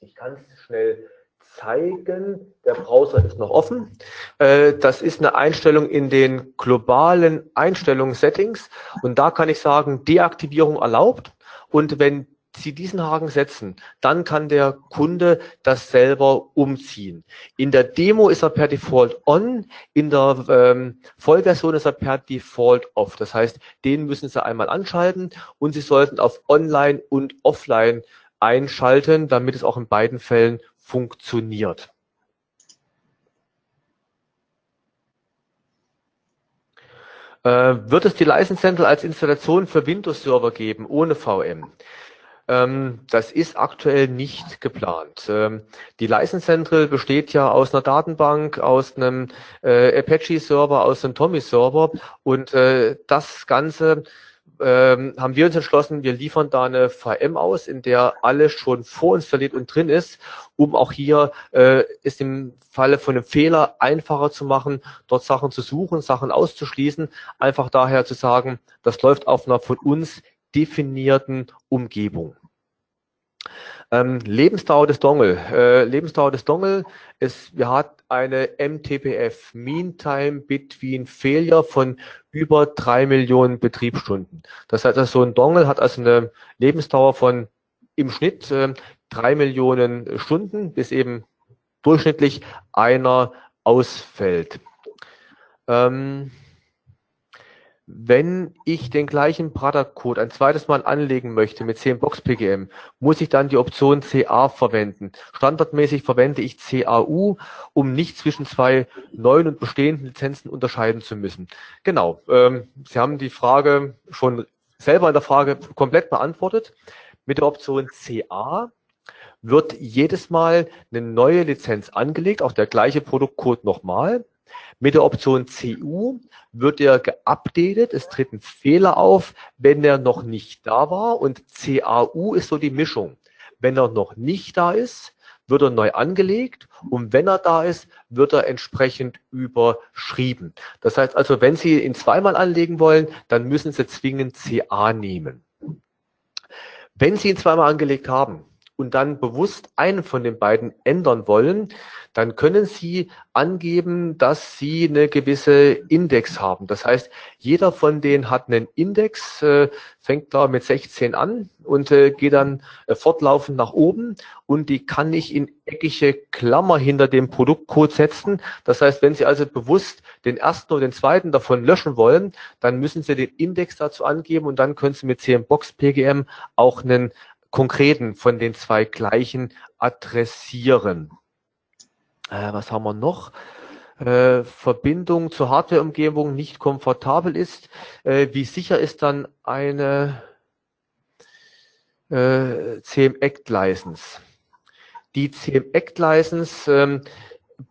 Ich kann es schnell zeigen. Der Browser ist noch offen. Äh, das ist eine Einstellung in den globalen Einstellungssettings. Und da kann ich sagen, Deaktivierung erlaubt. Und wenn Sie diesen Haken setzen, dann kann der Kunde das selber umziehen. In der Demo ist er per Default on, in der ähm, Vollversion ist er per Default off. Das heißt, den müssen Sie einmal anschalten und Sie sollten auf Online und Offline einschalten, damit es auch in beiden Fällen funktioniert. Äh, wird es die License Central als Installation für Windows Server geben, ohne VM? Ähm, das ist aktuell nicht geplant. Ähm, die License Central besteht ja aus einer Datenbank, aus einem äh, Apache-Server, aus einem Tommy-Server und äh, das Ganze ähm, haben wir uns entschlossen, wir liefern da eine VM aus, in der alles schon vorinstalliert und drin ist, um auch hier äh, es im Falle von einem Fehler einfacher zu machen, dort Sachen zu suchen, Sachen auszuschließen, einfach daher zu sagen, das läuft auf einer von uns definierten Umgebung. Ähm, Lebensdauer des Dongle. Äh, Lebensdauer des Dongle ist, wir hat eine MTBF, Mean Time Between Failure von über drei Millionen Betriebsstunden. Das heißt, also so ein Dongle hat also eine Lebensdauer von im Schnitt äh, drei Millionen Stunden, bis eben durchschnittlich einer ausfällt. Ähm, wenn ich den gleichen Product-Code ein zweites Mal anlegen möchte mit 10 Box PGM, muss ich dann die Option CA verwenden. Standardmäßig verwende ich CAU, um nicht zwischen zwei neuen und bestehenden Lizenzen unterscheiden zu müssen. Genau. Ähm, Sie haben die Frage schon selber in der Frage komplett beantwortet. Mit der Option CA wird jedes Mal eine neue Lizenz angelegt, auch der gleiche Produktcode nochmal. Mit der Option CU wird er geupdatet, es tritt ein Fehler auf, wenn er noch nicht da war und CAU ist so die Mischung. Wenn er noch nicht da ist, wird er neu angelegt und wenn er da ist, wird er entsprechend überschrieben. Das heißt also, wenn Sie ihn zweimal anlegen wollen, dann müssen Sie zwingend CA nehmen. Wenn Sie ihn zweimal angelegt haben, und dann bewusst einen von den beiden ändern wollen, dann können Sie angeben, dass Sie eine gewisse Index haben. Das heißt, jeder von denen hat einen Index, äh, fängt da mit 16 an und äh, geht dann äh, fortlaufend nach oben und die kann ich in eckige Klammer hinter dem Produktcode setzen. Das heißt, wenn Sie also bewusst den ersten oder den zweiten davon löschen wollen, dann müssen Sie den Index dazu angeben und dann können Sie mit CMBox PGM auch einen konkreten von den zwei gleichen adressieren. Äh, was haben wir noch? Äh, Verbindung zur Hardware-Umgebung nicht komfortabel ist. Äh, wie sicher ist dann eine äh, CM Act License? Die CM Act License ähm,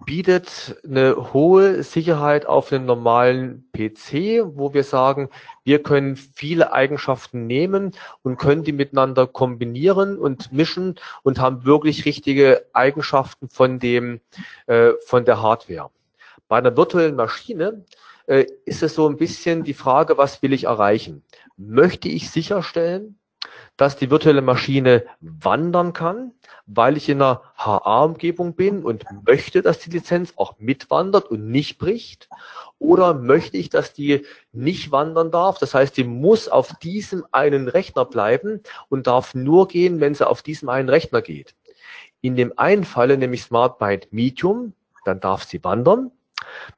bietet eine hohe Sicherheit auf einem normalen PC, wo wir sagen, wir können viele Eigenschaften nehmen und können die miteinander kombinieren und mischen und haben wirklich richtige Eigenschaften von dem, äh, von der Hardware. Bei einer virtuellen Maschine äh, ist es so ein bisschen die Frage, was will ich erreichen? Möchte ich sicherstellen, dass die virtuelle Maschine wandern kann, weil ich in einer HA-Umgebung bin und möchte, dass die Lizenz auch mitwandert und nicht bricht? Oder möchte ich, dass die nicht wandern darf? Das heißt, die muss auf diesem einen Rechner bleiben und darf nur gehen, wenn sie auf diesem einen Rechner geht. In dem einen Falle, nämlich SmartByte Medium, dann darf sie wandern.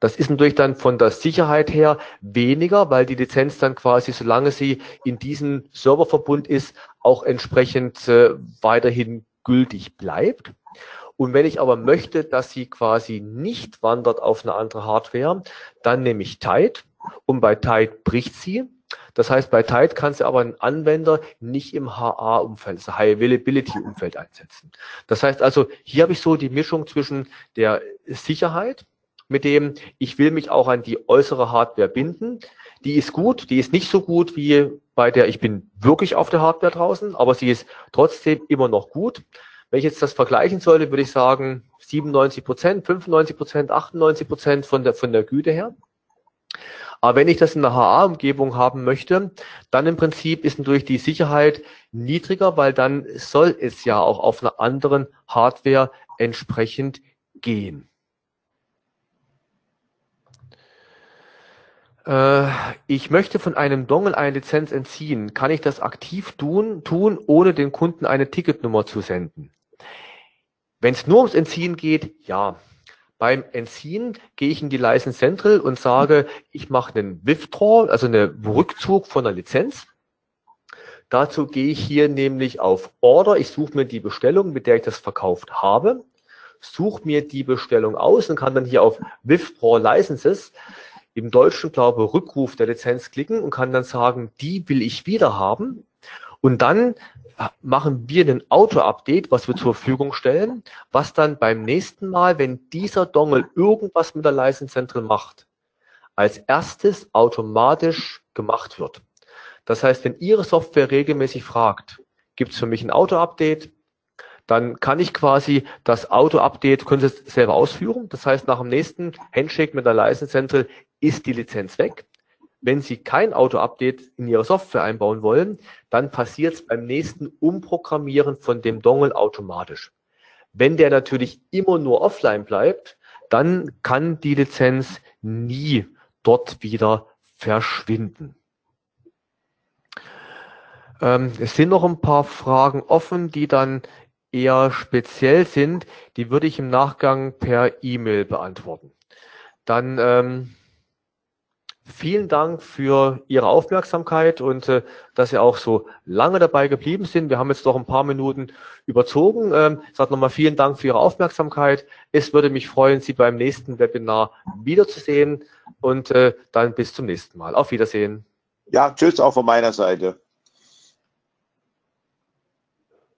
Das ist natürlich dann von der Sicherheit her weniger, weil die Lizenz dann quasi, solange sie in diesem Serververbund ist, auch entsprechend äh, weiterhin gültig bleibt. Und wenn ich aber möchte, dass sie quasi nicht wandert auf eine andere Hardware, dann nehme ich Tide und bei Tide bricht sie. Das heißt, bei Tide kann sie aber ein Anwender nicht im HA-Umfeld, also High Availability-Umfeld einsetzen. Das heißt also, hier habe ich so die Mischung zwischen der Sicherheit, mit dem ich will mich auch an die äußere Hardware binden. Die ist gut, die ist nicht so gut wie bei der ich bin wirklich auf der Hardware draußen, aber sie ist trotzdem immer noch gut. Wenn ich jetzt das vergleichen sollte, würde ich sagen 97 Prozent, 95 Prozent, 98 Prozent von der, von der Güte her. Aber wenn ich das in der HA-Umgebung haben möchte, dann im Prinzip ist natürlich die Sicherheit niedriger, weil dann soll es ja auch auf einer anderen Hardware entsprechend gehen. Ich möchte von einem Dongle eine Lizenz entziehen. Kann ich das aktiv tun, tun ohne den Kunden eine Ticketnummer zu senden? Wenn es nur ums Entziehen geht, ja. Beim Entziehen gehe ich in die License Central und sage, ich mache einen Withdraw, also einen Rückzug von der Lizenz. Dazu gehe ich hier nämlich auf Order. Ich suche mir die Bestellung, mit der ich das verkauft habe, suche mir die Bestellung aus und kann dann hier auf Withdraw Licenses im Deutschen, glaube Rückruf der Lizenz klicken und kann dann sagen, die will ich wieder haben. Und dann äh, machen wir ein Auto-Update, was wir zur Verfügung stellen, was dann beim nächsten Mal, wenn dieser Dongle irgendwas mit der License macht, als erstes automatisch gemacht wird. Das heißt, wenn Ihre Software regelmäßig fragt, gibt es für mich ein Auto-Update, dann kann ich quasi das Auto-Update, können Sie es selber ausführen. Das heißt, nach dem nächsten Handshake mit der License ist die Lizenz weg. Wenn Sie kein Auto-Update in Ihre Software einbauen wollen, dann passiert es beim nächsten Umprogrammieren von dem Dongle automatisch. Wenn der natürlich immer nur offline bleibt, dann kann die Lizenz nie dort wieder verschwinden. Ähm, es sind noch ein paar Fragen offen, die dann eher speziell sind. Die würde ich im Nachgang per E-Mail beantworten. Dann ähm, Vielen Dank für Ihre Aufmerksamkeit und äh, dass Sie auch so lange dabei geblieben sind. Wir haben jetzt noch ein paar Minuten überzogen. Ähm, ich sage nochmal vielen Dank für Ihre Aufmerksamkeit. Es würde mich freuen, Sie beim nächsten Webinar wiederzusehen und äh, dann bis zum nächsten Mal. Auf Wiedersehen. Ja, tschüss auch von meiner Seite.